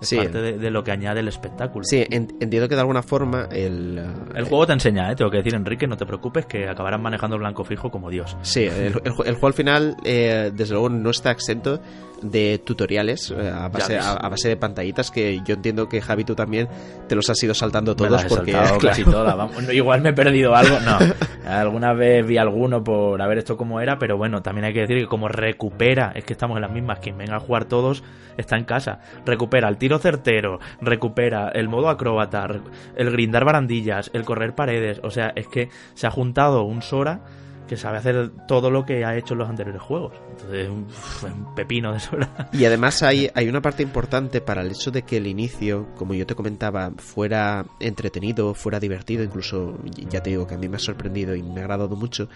Es Sí. parte de, de lo que añade el espectáculo. sí, en- entiendo que de alguna forma el... El juego te enseña, ¿eh? tengo que decir, Enrique, no te preocupes, que acabarás manejando el blanco fijo como Dios. Sí, el, el el juego al final, eh, desde luego, no está exento de tutoriales eh, a, base, a, a base de pantallitas que yo entiendo que Javi tú también te los has ido saltando Me todos he porque saltado claro, casi todas, vamos. No, Igual me he perdido algo, no. Alguna vez vi alguno por a ver esto cómo era, pero bueno, también hay que decir que como recupera, es que estamos en las mismas, quien venga a jugar todos está en casa. Recupera el tiro certero, recupera el modo acróbata, el grindar barandillas, el correr paredes, o sea, es que se ha juntado un Sora que sabe hacer todo lo que ha hecho en los anteriores juegos. Entonces, un pepino de Sora. Y además hay, hay una parte importante para el hecho de que el inicio, como yo te comentaba, fuera entretenido, fuera divertido, incluso ya te digo que a mí me ha sorprendido y me ha agradado mucho,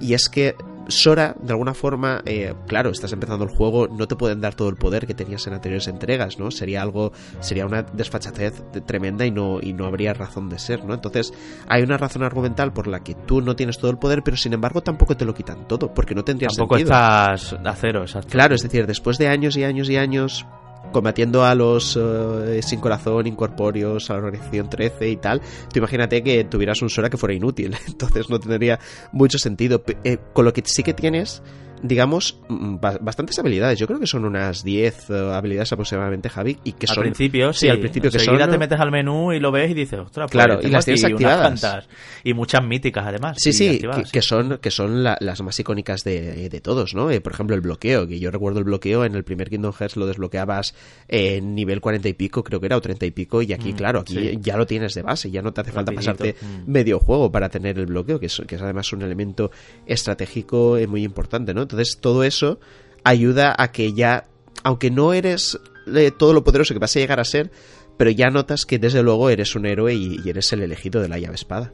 y es que Sora, de alguna forma, eh, claro, estás empezando el juego, no te pueden dar todo el poder que tenías en anteriores entregas, ¿no? Sería algo, sería una desfachatez tremenda y no, y no habría razón de ser, ¿no? Entonces, hay una razón argumental por la que tú no tienes todo el poder, pero sin embargo tampoco te lo quitan todo, porque no tendría Tampoco sentido. estás a cero, exacto. Claro, es decir, después de años y años y años combatiendo a los eh, sin corazón, incorpóreos, a la organización 13 y tal, tú imagínate que tuvieras un Sora que fuera inútil, entonces no tendría mucho sentido. Eh, con lo que sí que tienes, digamos, mm, ba- bastantes habilidades, yo creo que son unas 10 eh, habilidades aproximadamente, Javi, y que al son... principio, sí, al principio que Enseguida son, te metes al menú y lo ves y dices, ostras, pues Claro, y tengo las tienes activadas. Y muchas míticas, además. Sí, y sí, que, que son, que son la- las más icónicas de, de todos, ¿no? Eh, por ejemplo, el bloqueo, que yo recuerdo el bloqueo en el primer Kingdom Hearts lo desbloqueabas en nivel 40 y pico, creo que era, o 30 y pico, y aquí, Mm, claro, aquí sí. ya lo tienes de base, ya no te hace falta Rapidito, pasarte mm. medio juego para tener el bloqueo, que es, que es además un elemento estratégico eh, muy importante, ¿no? Entonces, todo eso ayuda a que ya, aunque no eres eh, todo lo poderoso que vas a llegar a ser, pero ya notas que desde luego eres un héroe y, y eres el elegido de la llave espada.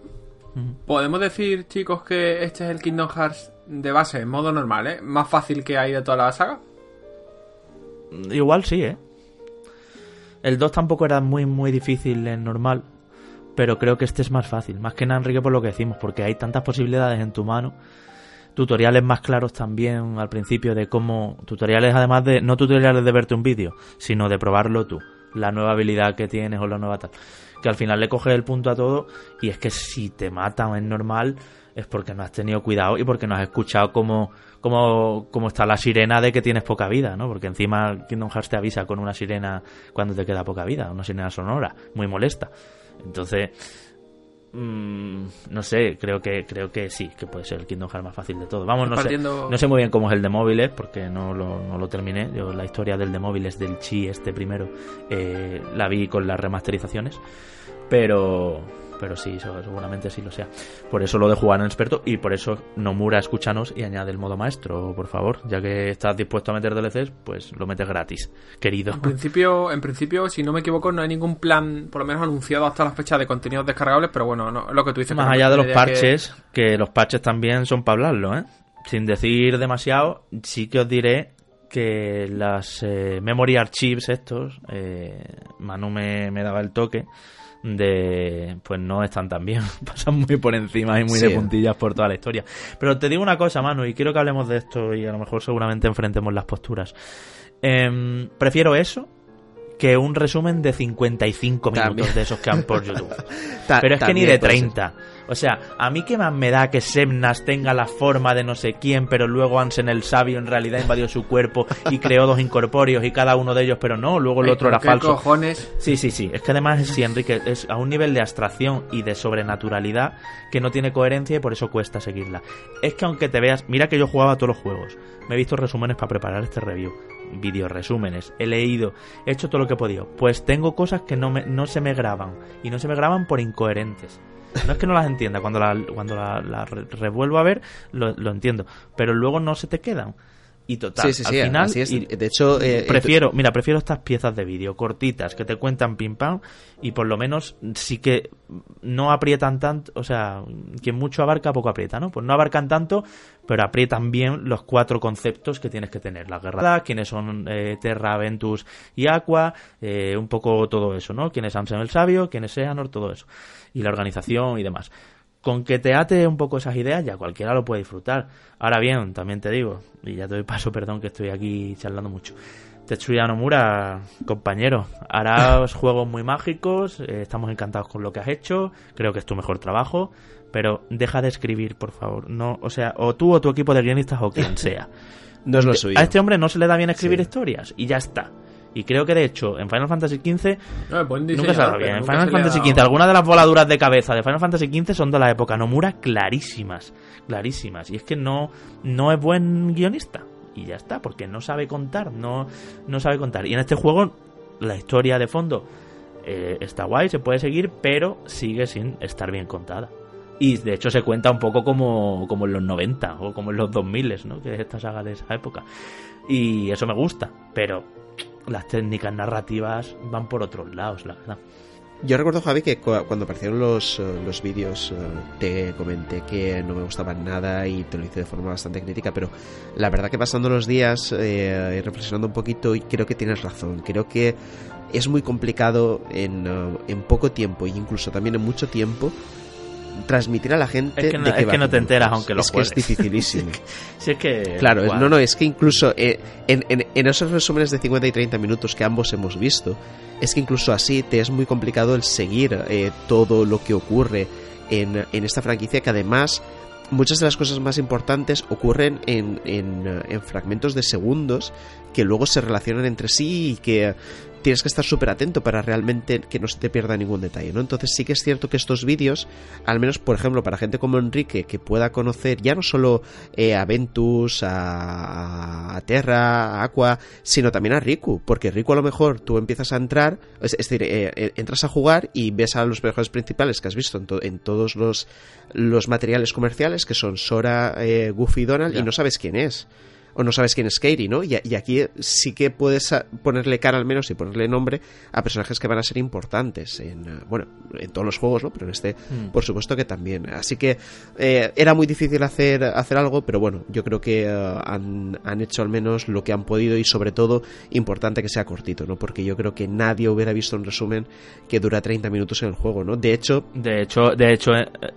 Podemos decir, chicos, que este es el Kingdom Hearts de base, en modo normal, ¿eh? Más fácil que hay de toda la saga. Igual sí, ¿eh? El 2 tampoco era muy, muy difícil en normal. Pero creo que este es más fácil. Más que nada, Enrique, por lo que decimos. Porque hay tantas posibilidades en tu mano. Tutoriales más claros también al principio de cómo. Tutoriales, además de. No tutoriales de verte un vídeo, sino de probarlo tú. La nueva habilidad que tienes o la nueva tal. Que al final le coges el punto a todo. Y es que si te matan en normal. Es porque no has tenido cuidado y porque no has escuchado cómo, cómo, cómo está la sirena de que tienes poca vida, ¿no? Porque encima Kingdom Hearts te avisa con una sirena cuando te queda poca vida, una sirena sonora, muy molesta. Entonces, mm, no sé, creo que creo que sí, que puede ser el Kingdom Hearts más fácil de todo. Vamos, no sé, no sé muy bien cómo es el de móviles, porque no lo, no lo terminé. Yo la historia del de móviles, del Chi, este primero, eh, la vi con las remasterizaciones, pero pero sí, seguramente sí lo sea. Por eso lo de jugar en experto y por eso Nomura escúchanos y añade el modo maestro, por favor. Ya que estás dispuesto a meter DLCs, pues lo metes gratis, querido. En principio, en principio, si no me equivoco, no hay ningún plan, por lo menos anunciado hasta la fecha de contenidos descargables, pero bueno, no, lo que tú dices. Más allá de los que- parches, que... los parches también son para hablarlo, ¿eh? Sin decir demasiado, sí que os diré que las eh, memory archives estos, eh, Manu me, me daba el toque de pues no están tan bien, pasan muy por encima y muy de puntillas por toda la historia. Pero te digo una cosa, Manu, y quiero que hablemos de esto y a lo mejor seguramente enfrentemos las posturas. Em, prefiero eso que un resumen de 55 minutos de esos que han por YouTube. Pero es que ni de 30. O sea, a mí qué más me da que Semnas tenga la forma de no sé quién, pero luego Ansen el sabio en realidad invadió su cuerpo y creó dos incorpóreos y cada uno de ellos, pero no, luego el otro era ¿qué falso. cojones? Sí, sí, sí. Es que además, sí, Enrique, es a un nivel de abstracción y de sobrenaturalidad que no tiene coherencia y por eso cuesta seguirla. Es que aunque te veas, mira que yo jugaba a todos los juegos. Me he visto resúmenes para preparar este review vídeos resúmenes, he leído, he hecho todo lo que he podido. Pues tengo cosas que no, me, no se me graban. Y no se me graban por incoherentes. No es que no las entienda, cuando la, cuando la, revuelvo a ver, lo, lo, entiendo. Pero luego no se te quedan. Y total, al final, de hecho, eh, prefiero, mira, prefiero estas piezas de vídeo cortitas que te cuentan pim pam y por lo menos sí que no aprietan tanto, o sea, quien mucho abarca poco aprieta, ¿no? Pues no abarcan tanto, pero aprietan bien los cuatro conceptos que tienes que tener, la guerra, quiénes son eh, Terra, Ventus y Aqua, eh, un poco todo eso, ¿no? Quién es Amsen el Sabio, quién es Seanor, todo eso y la organización y demás con que te ate un poco esas ideas, ya cualquiera lo puede disfrutar. Ahora bien, también te digo, y ya te doy paso, perdón que estoy aquí charlando mucho. Tetsuya Nomura, compañero, harás juegos muy mágicos, eh, estamos encantados con lo que has hecho, creo que es tu mejor trabajo, pero deja de escribir, por favor. No, o sea, o tú o tu equipo de guionistas o quien sea. no es lo suyo. A este hombre no se le da bien escribir historias y ya está. Y creo que de hecho en Final Fantasy XV nunca se bien. En Final Fantasy XV, algunas de las voladuras de cabeza de Final Fantasy XV son de la época Nomura clarísimas, clarísimas. Y es que no, no es buen guionista. Y ya está, porque no sabe contar, no, no sabe contar. Y en este juego la historia de fondo eh, está guay, se puede seguir, pero sigue sin estar bien contada. Y de hecho se cuenta un poco como, como en los 90 o como en los 2000, ¿no? Que es esta saga de esa época. Y eso me gusta, pero las técnicas narrativas van por otros lados, la verdad. Yo recuerdo, Javi, que cuando aparecieron los, eh, los vídeos eh, te comenté que no me gustaban nada y te lo hice de forma bastante crítica, pero la verdad que pasando los días eh, y reflexionando un poquito, creo que tienes razón. Creo que es muy complicado en, en poco tiempo e incluso también en mucho tiempo transmitir a la gente es que no, que no te enteras aunque lo es que es dificilísimo. Es que claro no no es que incluso eh, en, en, esos resúmenes de 50 y 30 minutos que ambos hemos visto es que incluso así te es muy complicado el seguir eh, todo lo que ocurre en, en esta franquicia que además muchas de las cosas más importantes ocurren en, en, en, fragmentos de segundos que luego se relacionan entre sí y que tienes que estar súper atento para realmente que no se te pierda ningún detalle, ¿no? Entonces sí que es cierto que estos vídeos, al menos por ejemplo para gente como Enrique, que pueda conocer ya no solo eh, a Ventus, a, Terra, a Aqua, sino también a Riku, porque Riku a lo mejor tú empiezas a entrar, es, decir, eh, eh, entras a jugar y ves a los personajes principales que has visto en, en todos los, los materiales comerciales, que son Sora, Goofy y Donald, y no sabes quién es o no sabes quién es Katie, ¿no? Y, aquí sí que puedes ponerle cara al menos y ponerle nombre a personajes que van a ser importantes en, eh, bueno, en todos los juegos, ¿no? Pero en este, mm. por supuesto que también. Así que eh, era muy difícil hacer, hacer algo, pero bueno, yo creo que eh, han, han, hecho al menos lo que han podido y sobre todo importante que sea cortito, ¿no? Porque yo creo que nadie hubiera visto un resumen que dura 30 minutos en el juego, ¿no? De hecho... De hecho, de hecho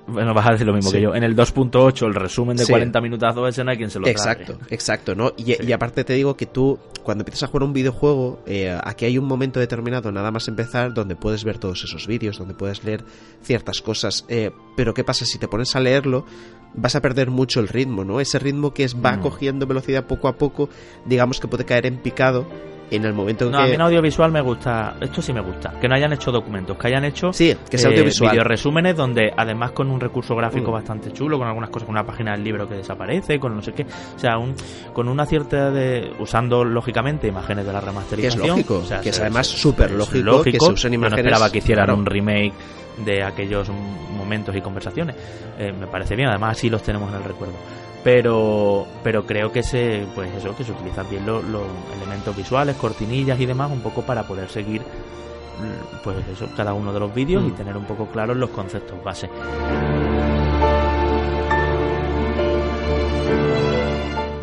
bueno, vas a decir lo mismo que yo. En el 2.8 el resumen de 40 minutazos ese no hay quien se lo Exacto, exacto. ¿No? Y, aparte te digo que tú, cuando empiezas a jugar un videojuego, eh, aquí hay un momento determinado, nada más empezar, donde puedes ver todos esos vídeos, donde puedes leer ciertas cosas. Eh, pero ¿qué pasa? Si te pones a leerlo, vas a perder mucho el ritmo, ¿no? Ese ritmo que es, va mm. cogiendo velocidad poco a poco, digamos que puede caer en picado en el momento no, que... a mí en audiovisual me gusta, esto sí me gusta, que no hayan hecho documentos, que hayan hecho sí, que sea eh, audiovisual. video resúmenes donde además con un recurso gráfico mm. bastante chulo, con algunas cosas, con una página del libro que desaparece, con no sé qué, o sea, un, con una cierta de, usando lógicamente imágenes de la remasterización. Que es lógico, o sea, que es además súper lógico, que se usen imágenes. no esperaba que hicieran un remake de aquellos momentos y conversaciones. Eh, me parece bien, además así los tenemos en el recuerdo pero pero creo que se pues eso que se utilizan bien los, elementos visuales cortinillas y demás un poco para poder seguir mm, pues eso cada uno de los vídeos y mm. tener un poco claros los conceptos base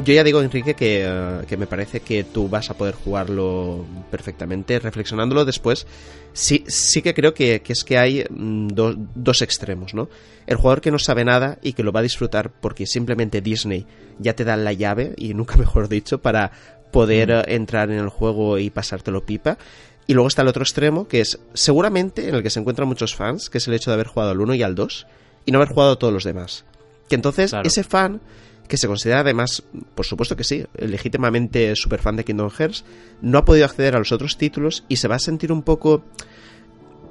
yo ya digo, Enrique, que, que, me parece que tú vas a poder jugarlo perfectamente, reflexionándolo después. Sí, sí que creo que, que es que hay mm, dos extremos, ¿no? El jugador que no sabe nada y que lo va a disfrutar porque simplemente Disney ya te da la llave, y nunca mejor dicho, para poder mm. eh, entrar en el juego y pasártelo pipa. Y luego está el otro extremo, que es seguramente en el que se encuentran muchos fans, que es el hecho de haber jugado al 1 y al 2 y no haber jugado a todos los demás. Que entonces ese fan que se considera además, por supuesto que sí, legítimamente super fan de Kingdom Hearts, no ha podido acceder a los otros títulos y se va a sentir un poco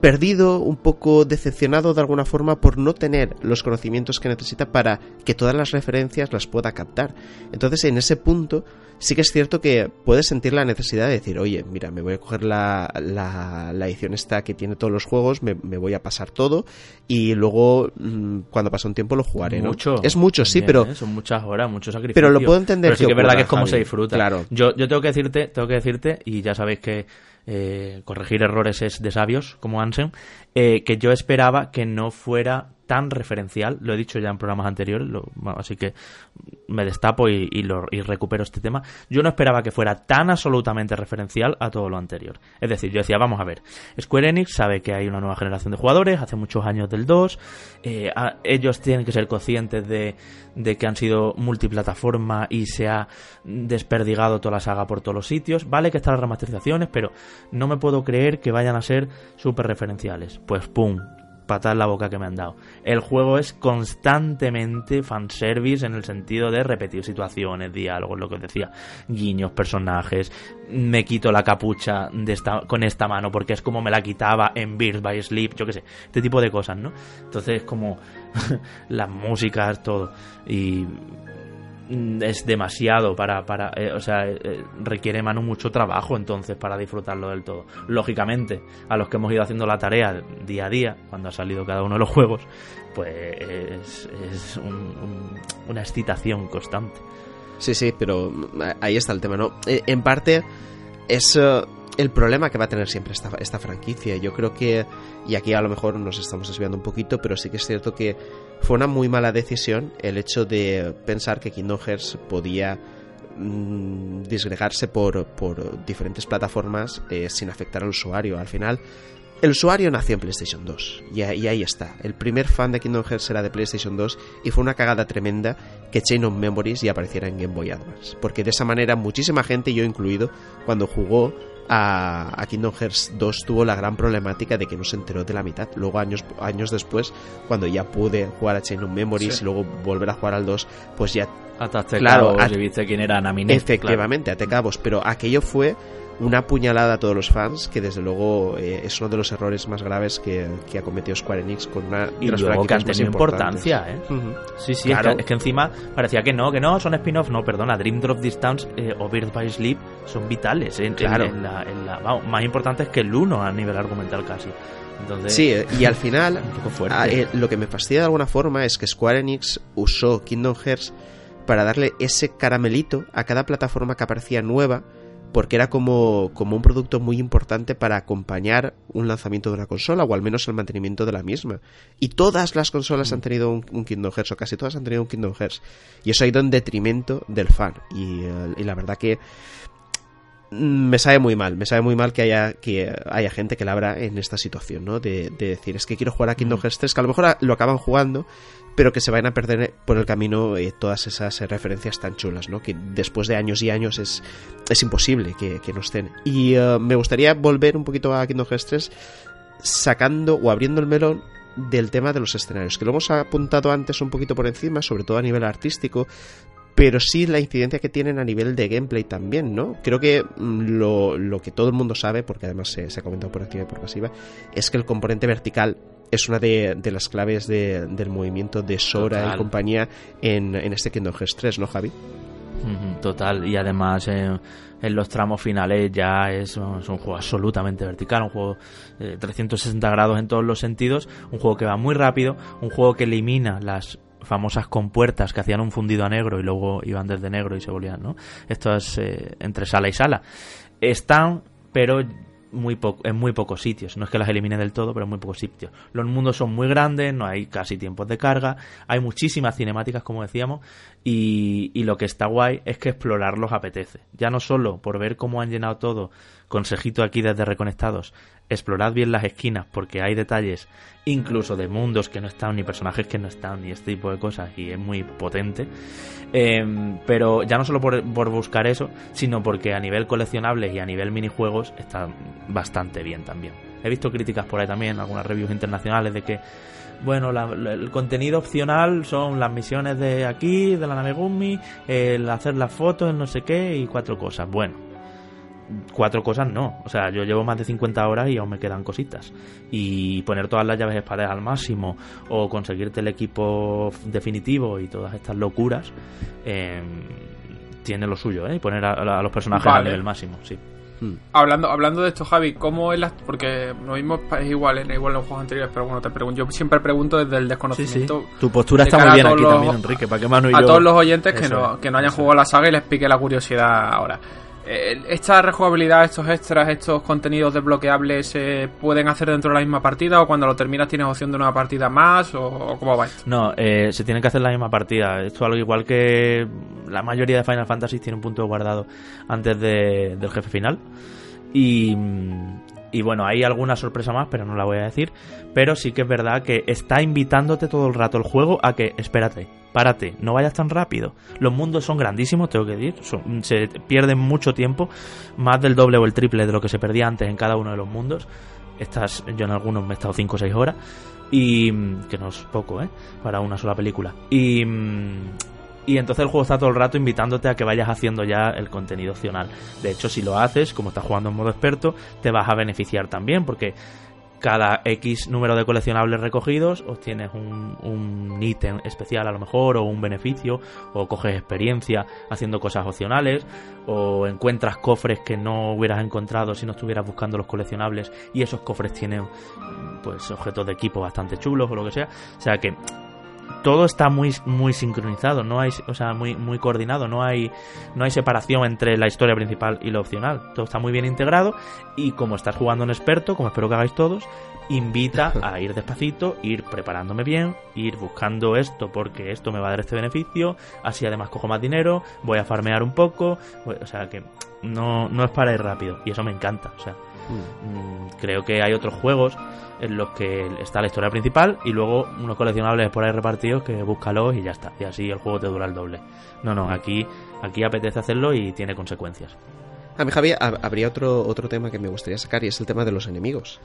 perdido, un poco decepcionado de alguna forma por no tener los conocimientos que necesita para que todas las referencias las pueda captar. Entonces, en ese punto, sí que es cierto que puedes sentir la necesidad de decir, oye, mira, me voy a coger la, la, edición esta que tiene todos los juegos, me, voy a pasar todo y luego, mm, cuando pase un tiempo, lo jugaré. Mucho. Es mucho, sí, pero... ¿eh? Son muchas horas, muchos sacrificios. Pero lo puedo entender. Pero sí que, es verdad que es como se disfruta. Claro. Yo, yo tengo que decirte, tengo que decirte, y ya sabéis que eh, corregir errores es de sabios, como Ansen, eh, que yo esperaba que no fuera tan referencial, lo he dicho ya en programas anteriores, así que me destapo y, recupero este tema. Yo no esperaba que fuera tan absolutamente referencial a todo lo anterior. Es decir, yo decía, vamos a ver, Square Enix sabe que hay una nueva generación de jugadores, hace muchos años del 2, eh, ellos tienen que ser conscientes de, de que han sido multiplataforma y se ha desperdigado toda la saga por todos los sitios. Vale que están las remasterizaciones, pero no me puedo creer que vayan a ser súper referenciales. Pues pum, patar la boca que me han dado. El juego es constantemente fanservice en el sentido de repetir situaciones, diálogos, lo que os decía, guiños, personajes. Me quito la capucha de esta, con esta mano porque es como me la quitaba en Birds by Sleep, yo qué sé, este tipo de cosas, ¿no? Entonces, como las músicas, todo. Y es demasiado para, para eh, o sea, eh, eh, requiere mano mucho trabajo entonces para disfrutarlo del todo. Lógicamente, a los que hemos ido haciendo la tarea día a día, cuando ha salido cada uno de los juegos, pues es, una excitación constante. Sí, sí, pero ahí está el tema, ¿no? En parte es el problema que va a tener siempre esta, esta franquicia. Yo creo que, y aquí a lo mejor nos estamos desviando un poquito, pero sí que es cierto que fue una muy mala decisión el hecho de pensar que Kingdom Hearts podía mm, disgregarse por, por, diferentes plataformas eh, sin afectar al usuario. Al final, el usuario nació en PlayStation 2 y, ahí está. El primer fan de Kingdom Hearts era de PlayStation 2 y fue una cagada tremenda que Chain of Memories ya apareciera en Game Boy Advance. Porque de esa manera muchísima gente, yo incluido, cuando jugó a, Kingdom Hearts 2 tuvo la gran problemática de que no se enteró de la mitad. Luego, años, años después, cuando ya pude jugar a Chain of Memories y luego volver a jugar al 2, pues ya. Ataste claro, cabos, viste quién era Naminé. Efectivamente, claro. cabos, pero aquello fue una puñalada a todos los fans que desde luego eh, es uno de los errores más graves que, ha cometido Square Enix con una y de luego que han tenido importancia ¿eh? sí sí es, que, encima parecía que no que no son spin-off no perdona Dream Drop Distance eh, o Birth by Sleep son vitales en, claro. la, más importantes que el 1 a nivel argumental casi. Entonces, sí, y al final ah, lo que me fastidia de alguna forma es que Square Enix usó Kingdom Hearts para darle ese caramelito a cada plataforma que aparecía nueva porque era como, como un producto muy importante para acompañar un lanzamiento de una consola o al menos el mantenimiento de la misma. Y todas las consolas han mm. tenido un, Kingdom Hearts o casi todas han tenido un Kingdom Hearts. Y eso ha ido en detrimento del fan. Y, eh, y la verdad que me sabe muy mal, me sabe muy mal que haya, que haya gente que labra en esta situación, ¿no? De, decir, es que quiero jugar a Kingdom Hearts 3, que a lo mejor lo acaban jugando, pero que se vayan a perder por el camino eh, todas esas referencias tan chulas, ¿no? Que después de años y años es, es imposible que, que no estén. Y eh, me gustaría volver un poquito a Kingdom Hearts 3 sacando o abriendo el melón del tema de los escenarios, que lo hemos apuntado antes un poquito por encima, sobre todo a nivel artístico, pero sí la incidencia que tienen a nivel de gameplay también, ¿no? Creo que mm, lo, lo que todo el mundo sabe, porque además se, ha comentado por activa y por pasiva, es que el componente vertical es una de, las claves del movimiento de Sora y compañía en, en este Kingdom Hearts 3, ¿no, Javi? Total, y además en los tramos finales ya es, un juego absolutamente vertical, un juego de 360 grados en todos los sentidos, un juego que va muy rápido, un juego que elimina las famosas compuertas que hacían un fundido a negro y luego iban desde negro y se volvían, ¿no? Esto es eh, entre sala y sala. Están, pero muy en muy pocos sitios. No es que las elimine del todo, pero en muy pocos sitios. Los mundos son muy grandes, no hay casi tiempos de carga, hay muchísimas cinemáticas, como decíamos, y, y lo que está guay es que explorarlos apetece. Ya no solo por ver cómo han llenado todo, consejito aquí desde Reconectados, explorad bien las esquinas porque hay detalles incluso de mundos que no están, ni personajes que no están, ni este tipo de cosas, y es muy potente. Em, pero ya no solo por, por, buscar eso, sino porque a nivel coleccionables y a nivel minijuegos está bastante bien también. He visto críticas por ahí también, algunas reviews internacionales de que, bueno, el contenido opcional son las misiones de aquí, de la nave Gummi, el hacer las fotos, el no sé qué y cuatro cosas. Bueno, cuatro cosas no. O sea, yo llevo más de 50 horas y aún me quedan cositas. Y poner todas las llaves espadas al máximo o conseguirte el equipo definitivo y todas estas locuras em, tiene lo suyo, ¿eh? Y poner a, los personajes al nivel máximo, sí. Hmm. Hablando, hablando de esto, Javi, ¿cómo es la...? Porque lo mismo es igual, en, igual en los juegos anteriores, pero bueno, te pregunto, yo siempre pregunto desde el desconocimiento. Tu postura está muy bien aquí también, Enrique, para que Manu y A todos los oyentes que no, que no hayan jugado la saga y les pique la curiosidad ahora. Eh, ¿Esta rejugabilidad, estos extras, estos contenidos desbloqueables se pueden hacer dentro de la misma partida o cuando lo terminas tienes opción de una partida más o, cómo va esto? No, eh, se tiene que hacer la misma partida. Esto es algo igual que la mayoría de Final Fantasy tiene un punto guardado antes del jefe final. Y, y bueno, hay alguna sorpresa más, pero no la voy a decir. Pero sí que es verdad que está invitándote todo el rato el juego a que, espérate, párate, no vayas tan rápido. Los mundos son grandísimos, tengo que decir, se pierden mucho tiempo, más del doble o el triple de lo que se perdía antes en cada uno de los mundos. Estás, yo en algunos me he estado 5 o 6 horas, y que no es poco, ¿eh? Para una sola película. Y, y entonces el juego está todo el rato invitándote a que vayas haciendo ya el contenido opcional. De hecho, si lo haces, como estás jugando en modo experto, te vas a beneficiar también, porque cada X número de coleccionables recogidos obtienes un, un ítem especial a lo mejor o un beneficio o coges experiencia haciendo cosas opcionales o encuentras cofres que no hubieras encontrado si no estuvieras buscando los coleccionables y esos cofres tienen pues objetos de equipo bastante chulos o lo que sea. O sea que todo está muy muy sincronizado, no hay, o sea, muy muy coordinado, no hay no hay separación entre la historia principal y lo opcional. Todo está muy bien integrado y como estás jugando en experto, como espero que hagáis todos, invita a ir despacito, ir preparándome bien, ir buscando esto porque esto me va a dar este beneficio, así además cojo más dinero, voy a farmear un poco, o sea que no no es para ir rápido y eso me encanta, o sea, mm, creo que hay otros juegos en los que está la historia principal y luego unos coleccionables por ahí repartidos que búscalos y ya está. Y así el juego te dura el doble. No, no, aquí, aquí apetece hacerlo y tiene consecuencias. A mí, Javier, habría otro, otro tema que me gustaría sacar y es el tema de los enemigos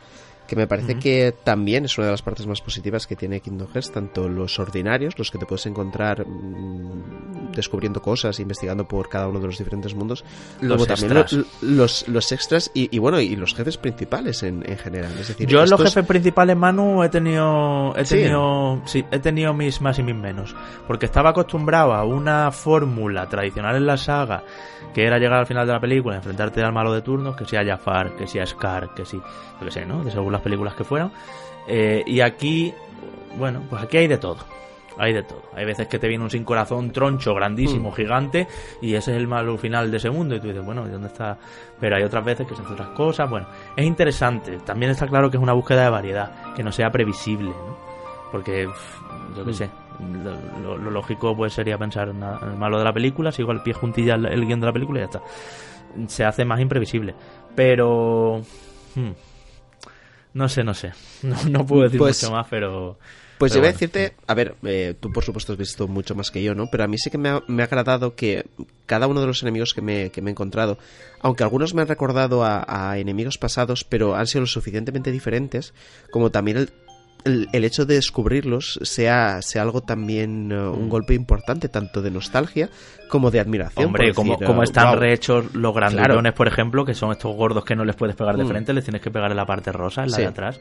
que me parece que también es una de las partes más positivas que tiene Kingdom Hearts, tanto los ordinarios, los que te puedes encontrar mm, descubriendo cosas, investigando por cada uno de los diferentes mundos, los como también los, los, extras y, bueno, y los jefes principales en, general. Es decir, Yo en los jefes principales, Manu, he tenido, he tenido, sí, he tenido mis más y mis menos, porque estaba acostumbrado a una fórmula tradicional en la saga, que era llegar al final de la película, enfrentarte al malo de turnos, que sea Jafar, que sea Scar, que sí, lo que sé, ¿no? De según las películas que fueron. Eh, y aquí, bueno, pues aquí hay de todo. Hay de todo. Hay veces que te viene un sin corazón troncho, grandísimo, mm. gigante, y ese es el malo final de ese mundo. Y tú dices, bueno, ¿y dónde está? Pero hay otras veces que se hacen otras cosas. Bueno, es interesante. También está claro que es una búsqueda de variedad, que no sea previsible, ¿no? Porque, yo qué mm. sé, lo, lógico pues sería pensar en, el malo de la película, sigo al pie juntilla el, guion de la película y ya está. Se hace más imprevisible. Pero... Hmm, no sé, no sé. No, puedo decir pues mucho más, pero... Pues yo voy a decirte, a ver, eh, tú por supuesto has visto mucho más que yo, ¿no? Pero a mí sí que me ha, me ha agradado que cada uno de los enemigos que me, que me he encontrado, aunque algunos me han recordado a, a, enemigos pasados, pero han sido lo suficientemente diferentes, como también el, el, hecho de descubrirlos sea, sea algo también uh, un mm. golpe importante, tanto de nostalgia como de admiración. Hombre, como, como uh, están rehechos los grandes por ejemplo, que son estos gordos que no les puedes pegar de mm. frente, les tienes que pegar en la parte rosa, en la de atrás.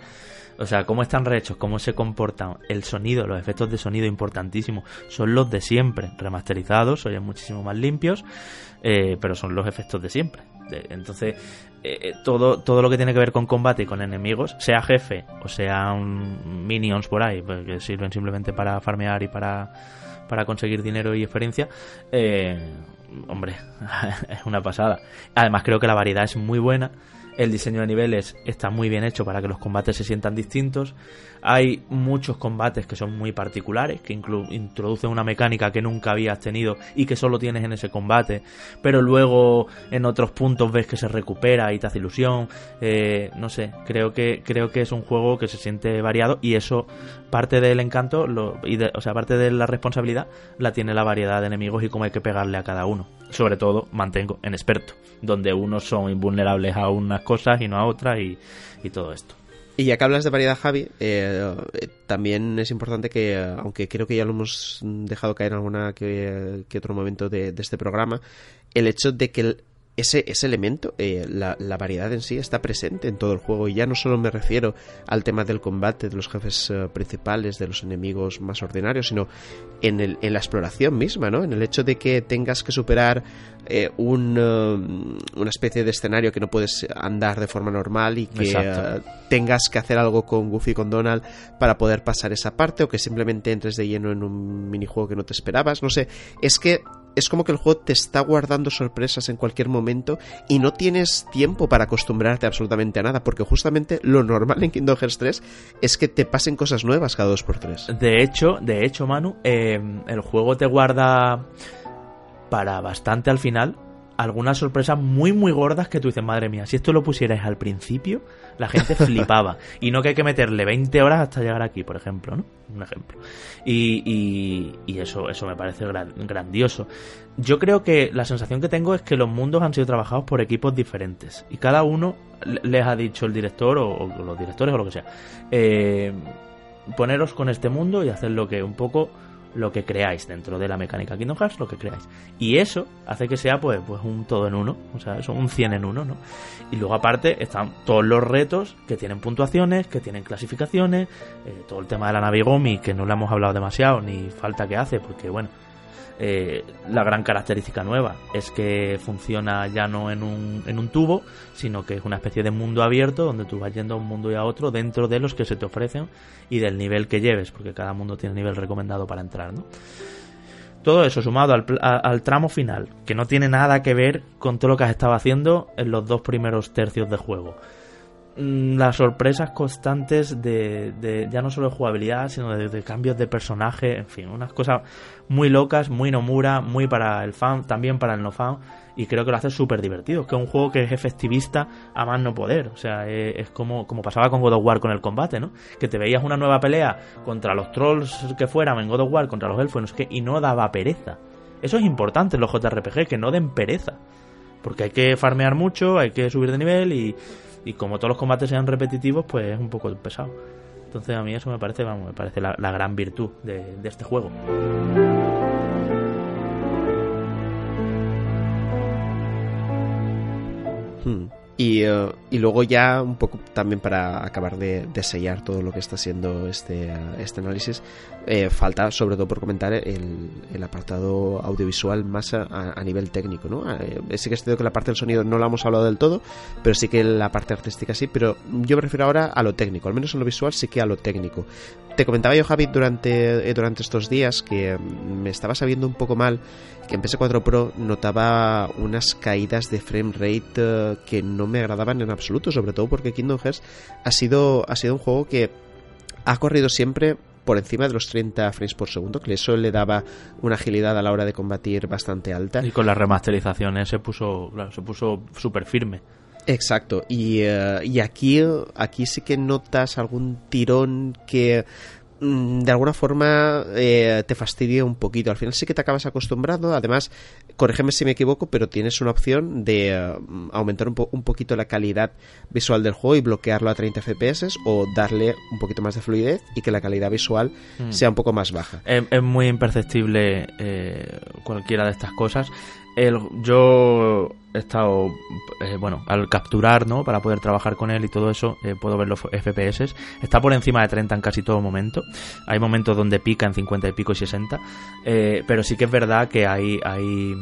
O sea, cómo están rehechos, cómo se comportan, el sonido, los efectos de sonido importantísimos, son los de siempre, remasterizados, oyen muchísimo más limpios, eh, pero son los efectos de siempre. Entonces, eh, eh, todo, todo lo que tiene que ver con combate con enemigos, sea jefe o sean minions por ahí, pues, que sirven simplemente para farmear y para, para conseguir dinero y experiencia, hombre, es una pasada. Además, creo que la variedad es muy buena El diseño de niveles está muy bien hecho para que los combates se sientan distintos. Hay muchos combates que son muy particulares, que introducen una mecánica que nunca habías tenido y que solo tienes en ese combate, pero luego en otros puntos ves que se recupera y te hace ilusión. Eh, no sé, creo que, creo que es un juego que se siente variado y eso, parte del encanto, lo, y o sea, parte de la responsabilidad, la tiene la variedad de enemigos y cómo hay que pegarle a cada uno. Sobre todo, mantengo en experto, donde unos son invulnerables a unas cosas y no a otras y, todo esto. Y ya que hablas de variedad, Javi, eh, también es importante que, aunque creo que ya lo hemos dejado caer en alguna que, otro momento de, de, este programa, el hecho de que ese, ese elemento, eh, la, variedad en sí está presente en todo el juego. Y ya no solo me refiero al tema del combate, de los jefes eh, principales, de los enemigos más ordinarios, sino en, el, en la exploración misma, ¿no? En el hecho de que tengas que superar eh, un, una especie de escenario que no puedes andar de forma normal y que tengas que hacer algo con Goofy y con Donald para poder pasar esa parte o que simplemente entres de lleno en un minijuego que no te esperabas, no sé, es que es como que el juego te está guardando sorpresas en cualquier momento y no tienes tiempo para acostumbrarte absolutamente a nada, porque justamente lo normal en Kingdom Hearts 3 es que te pasen cosas nuevas cada dos por tres. De hecho, de hecho, Manu, eh, el juego te guarda para bastante al final algunas sorpresas muy muy gordas que tú dices, madre mía, si esto lo pusierais al principio, la gente flipaba. y no que hay que meterle 20 horas hasta llegar aquí, por ejemplo, ¿no? Un ejemplo. Y, y, eso, eso me parece grandioso. Yo creo que la sensación que tengo es que los mundos han sido trabajados por equipos diferentes. Y cada uno les ha dicho el director o, los directores o lo que sea. Eh, poneros con este mundo y hacer lo que un poco lo que creáis dentro de la mecánica Kingdom Hearts, lo que creáis. Y eso hace que sea pues, pues un todo en uno, o sea, es un 100 en uno, ¿no? Y luego aparte están todos los retos que tienen puntuaciones, que tienen clasificaciones, eh, todo el tema de la Navigomi, que no le hemos hablado demasiado, ni falta que hace, porque bueno, eh, la gran característica nueva es que funciona ya no en un, en un tubo, sino que es una especie de mundo abierto donde tú vas yendo a un mundo y a otro dentro de los que se te ofrecen y del nivel que lleves, porque cada mundo tiene nivel recomendado para entrar, ¿no? Todo eso sumado al, al, tramo final, que no tiene nada que ver con todo lo que has estado haciendo en los dos primeros tercios de juego. Mm, las sorpresas constantes de, ya no solo de jugabilidad, sino de, cambios de personaje, en fin, unas cosas muy locas, muy Nomura, muy para el fan, también para el no fan, y creo que lo hace súper divertido, que es un juego que es efectivista a más no poder, o sea, es, como, como pasaba con God of War con el combate, ¿no? Que te veías una nueva pelea contra los trolls que fueran en God of War, contra los elfos, que, y no daba pereza. Eso es importante en los JRPG, que no den pereza. Porque hay que farmear mucho, hay que subir de nivel y, y como todos los combates sean repetitivos, pues es un poco pesado. Entonces a mí eso me parece, me parece la, gran virtud de, de este juego. Hmm. Eh, y, luego ya un poco también para acabar de, sellar todo lo que está siendo este, este análisis, eh, falta sobre todo por comentar el, apartado audiovisual más a, nivel técnico. ¿no? Eh, sí que es cierto que la parte del sonido no la hemos hablado del todo, pero sí que la parte artística sí, pero yo me refiero ahora a lo técnico, al menos en lo visual sí que a lo técnico. Te comentaba yo, Javi, durante, durante estos días que me estaba sabiendo un poco mal que en PS4 Pro notaba unas caídas de frame rate que no me agradaban en absoluto, sobre todo porque Kingdom Hearts ha sido, ha sido un juego que ha corrido siempre por encima de los 30 frames por segundo, que eso le daba una agilidad a la hora de combatir bastante alta. Y con las remasterizaciones se puso, se puso súper firme. Exacto, y, eh, y aquí, aquí sí que notas algún tirón que Mm, de alguna forma eh, te fastidia un poquito. Al final sí que te acabas acostumbrando. Además, corrígeme si me equivoco, pero tienes una opción de eh, aumentar un, un, poquito la calidad visual del juego y bloquearlo a 30 FPS o darle un poquito más de fluidez y que la calidad visual mm. sea un poco más baja. Es, muy imperceptible eh, cualquiera de estas cosas. El, yo he estado, eh, bueno, al capturar, ¿no? Para poder trabajar con él y todo eso, eh, puedo ver los FPS. Está por encima de 30 en casi todo momento. Hay momentos donde pica en 50 y pico y 60. Eh, pero sí que es verdad que hay, hay,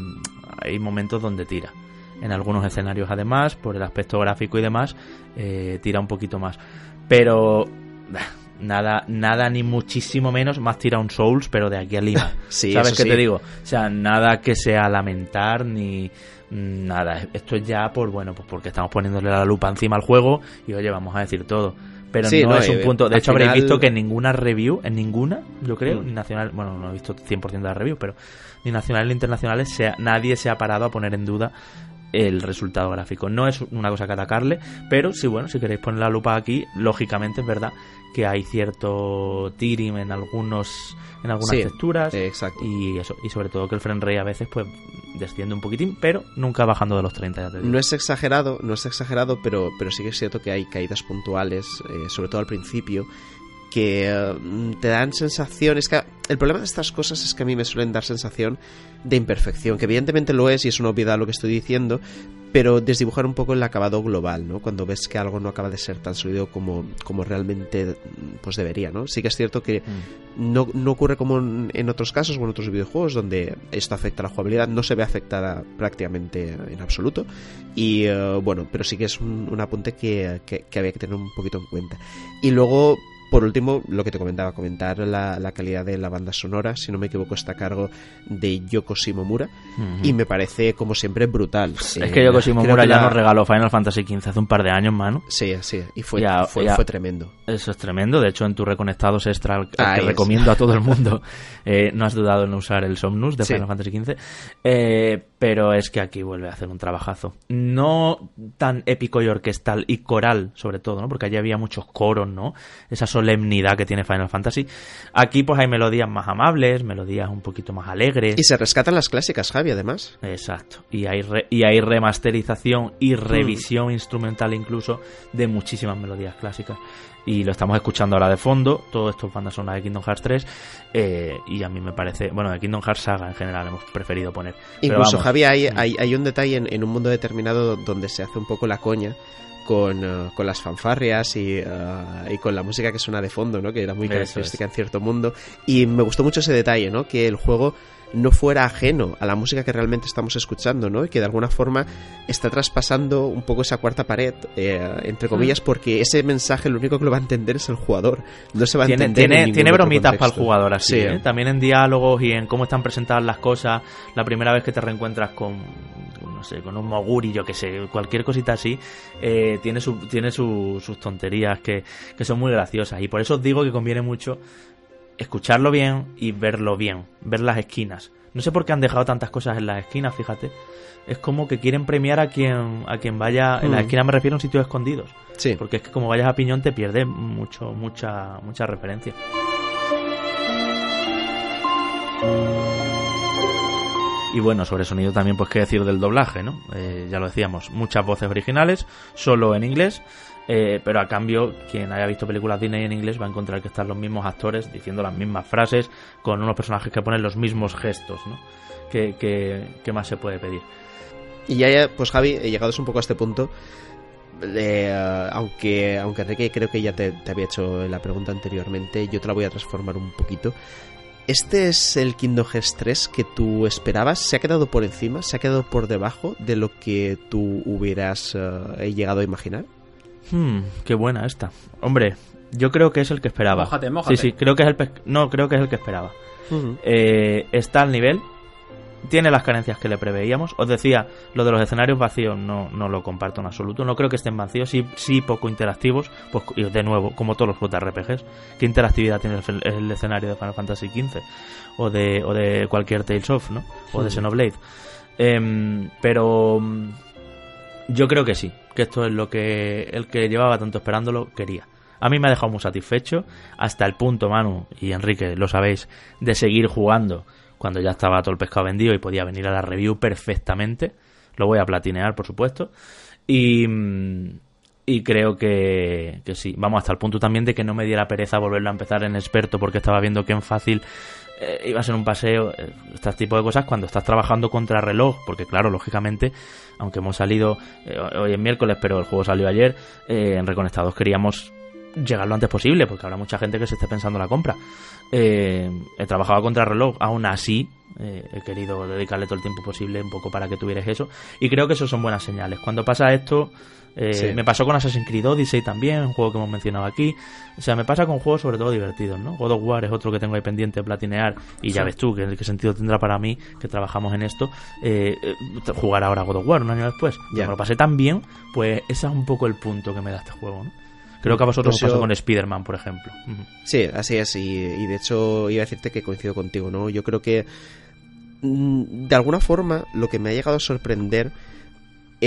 hay momentos donde tira. En algunos escenarios, además, por el aspecto gráfico y demás, tira un poquito más. Pero nada, nada ni muchísimo menos más tira un Souls, pero de aquí a Lima. Sí, ¿Sabes qué sí. te digo? O sea, nada que sea lamentar ni mm, nada. Esto es ya por, bueno, pues porque estamos poniéndole la lupa encima al juego y oye, vamos a decir todo. Pero Sí, no, no, es un punto. De hecho, habréis visto que en ninguna review, en ninguna, yo creo, Mm. ni nacional, bueno, no he visto 100% de las reviews, pero ni nacionales ni internacionales, se ha- nadie se ha parado a poner en duda el resultado gráfico. No es una cosa que atacarle, pero sí, bueno, si queréis poner la lupa aquí, lógicamente es verdad que hay cierto tearing en algunos en algunas Sí, texturas eh, exacto. y eso y sobre todo que el frame rate a veces pues desciende un poquitín, pero nunca bajando de los 30, ya te digo. No es exagerado, no es exagerado, pero, pero sí que es cierto que hay caídas puntuales, eh, sobre todo al principio, que eh, te dan sensaciones que el problema de estas cosas es que a mí me suelen dar sensación de imperfección, que evidentemente lo es y es una obviedad lo que estoy diciendo, pero desdibujar un poco el acabado global, ¿no? Cuando ves que algo no acaba de ser tan sólido como, como realmente pues debería, ¿no? Sí que es cierto que Mm. no, no ocurre como en, otros casos o en otros videojuegos donde esto afecta a la jugabilidad, no se ve afectada prácticamente en absoluto. Y eh, bueno, pero sí que es un, un apunte que, que- que había que tener un poquito en cuenta. Y luego, por último, lo que te comentaba, comentar la, la calidad de la banda sonora, si no me equivoco, está a cargo de Yoko Shimomura y me parece, como siempre, brutal. es Eh, que Yoko Shimomura que ya la- nos regaló Final Fantasy XV hace un par de años, mano. Sí, sí, y fue, Ya- fue, ya- fue tremendo. Eso es tremendo. De hecho, en tu Reconectados Extra, al, que es. recomiendo a todo el mundo, eh, no has dudado en usar el Somnus de Sí. Final Fantasy XV. Eh, pero es que aquí vuelve a hacer un trabajazo. No tan épico y orquestal y coral, sobre todo, ¿no? Porque allí había muchos coros, ¿no? Esa solemnidad que tiene Final Fantasy. Aquí, pues hay melodías más amables, melodías un poquito más alegres. Y se rescatan las clásicas, Javi, además. Exacto. Y hay, re- y hay remasterización y revisión instrumental incluso de muchísimas melodías clásicas. Y lo estamos escuchando ahora de fondo. Todo esto es banda sonora de Kingdom Hearts 3. eh, y a mí me parece. Bueno, de Kingdom Hearts Saga en general hemos preferido poner. Incluso, vamos, Javi, hay, mm. hay, hay un detalle en, en un mundo determinado donde se hace un poco la coña con, eh, con las fanfarrias y, eh, y con la música que suena de fondo, ¿no? Que era muy característica en cierto mundo. Y me gustó mucho ese detalle, ¿no? Que el juego no fuera ajeno a la música que realmente estamos escuchando, ¿no? Y que de alguna forma está traspasando un poco esa cuarta pared, eh, entre comillas, porque ese mensaje lo único que lo va a entender es el jugador. No se va a Tiene, entender. en tiene, bromitas para el jugador así, Sí. ¿eh? También en diálogos y en cómo están presentadas las cosas. La primera vez que te reencuentras con, no sé, con un moguri, yo que sé, cualquier cosita así, eh, tiene, su, tiene su- sus tonterías que, que son muy graciosas. Y por eso os digo que conviene mucho escucharlo bien y verlo bien, ver las esquinas. No sé por qué han dejado tantas cosas en las esquinas, fíjate. Es como que quieren premiar a quien, a quien vaya. En las Mm. esquinas me refiero a un sitios escondidos. Sí. Porque es que como vayas a piñón te pierdes mucho, mucha, mucha referencia. Y bueno, sobre sonido también, pues qué decir del doblaje, ¿no? Eh, ya lo decíamos, muchas voces originales, solo en inglés, eh, pero a cambio, quien haya visto películas Disney en inglés va a encontrar que están los mismos actores diciendo las mismas frases, con unos personajes que ponen los mismos gestos, ¿no? ¿Qué, qué- qué más se puede pedir? Y ya, pues Javi, eh, llegados un poco a este punto, eh, aunque, aunque Enrique creo que ya te, te había hecho la pregunta anteriormente, yo te la voy a transformar un poquito. ¿Este es el Kingdom Hearts 3 que tú esperabas? ¿Se ha quedado por encima? ¿Se ha quedado por debajo de lo que tú hubieras eh, llegado a imaginar? Hmm, qué buena esta. Hombre, yo creo que es el que esperaba. Mójate, mójate. Sí, sí, creo que es el pe- no, creo que es el que esperaba. Eh, está al nivel, tiene las carencias que le preveíamos. Os decía, lo de los escenarios vacíos no, no lo comparto en absoluto. No creo que estén vacíos, sí, sí poco interactivos. Pues y de nuevo, como todos los JRPGs, ¿qué interactividad tiene el, el escenario de Final Fantasy XV? O de, o de cualquier Tales of, ¿no? O de. Xenoblade. Em, pero yo creo que sí, que esto es lo que el que llevaba tanto esperándolo quería. A mí me ha dejado muy satisfecho hasta el punto, Manu y Enrique, lo sabéis, de seguir jugando cuando ya estaba todo el pescado vendido y podía venir a la review perfectamente. Lo voy a platinear, por supuesto. Y, mm, y creo que, que sí. Vamos hasta el punto también de que no me diera pereza volverlo a empezar en experto porque estaba viendo que en fácil eh, iba a ser un paseo, eh, este tipo de cosas cuando estás trabajando contra reloj, porque claro, lógicamente, aunque hemos salido eh, hoy es miércoles, pero el juego salió ayer, eh, en Reconectados queríamos llegar lo antes posible, porque habrá mucha gente que se esté pensando la compra. He trabajado a contrarreloj, aún así he querido dedicarle todo el tiempo posible un poco para que tuvieras eso. Y creo que eso son buenas señales. Cuando pasa esto, eh, me pasó con Assassin's Creed Odyssey también, un juego que hemos mencionado aquí. O sea, me pasa con juegos sobre todo divertidos, ¿no? God of War es otro que tengo ahí pendiente de platinear y ya ves tú qué, qué sentido tendrá para mí que trabajamos en esto eh, jugar ahora God of War un año después. Ya. lo pasé tan bien, pues ese es un poco el punto que me da este juego, ¿no? Creo que a vosotros pues os pasó con Spider-Man, por ejemplo. Sí, así es. Y, y, de hecho iba a decirte que coincido contigo, ¿no? Yo creo que mm, de alguna forma lo que me ha llegado a sorprender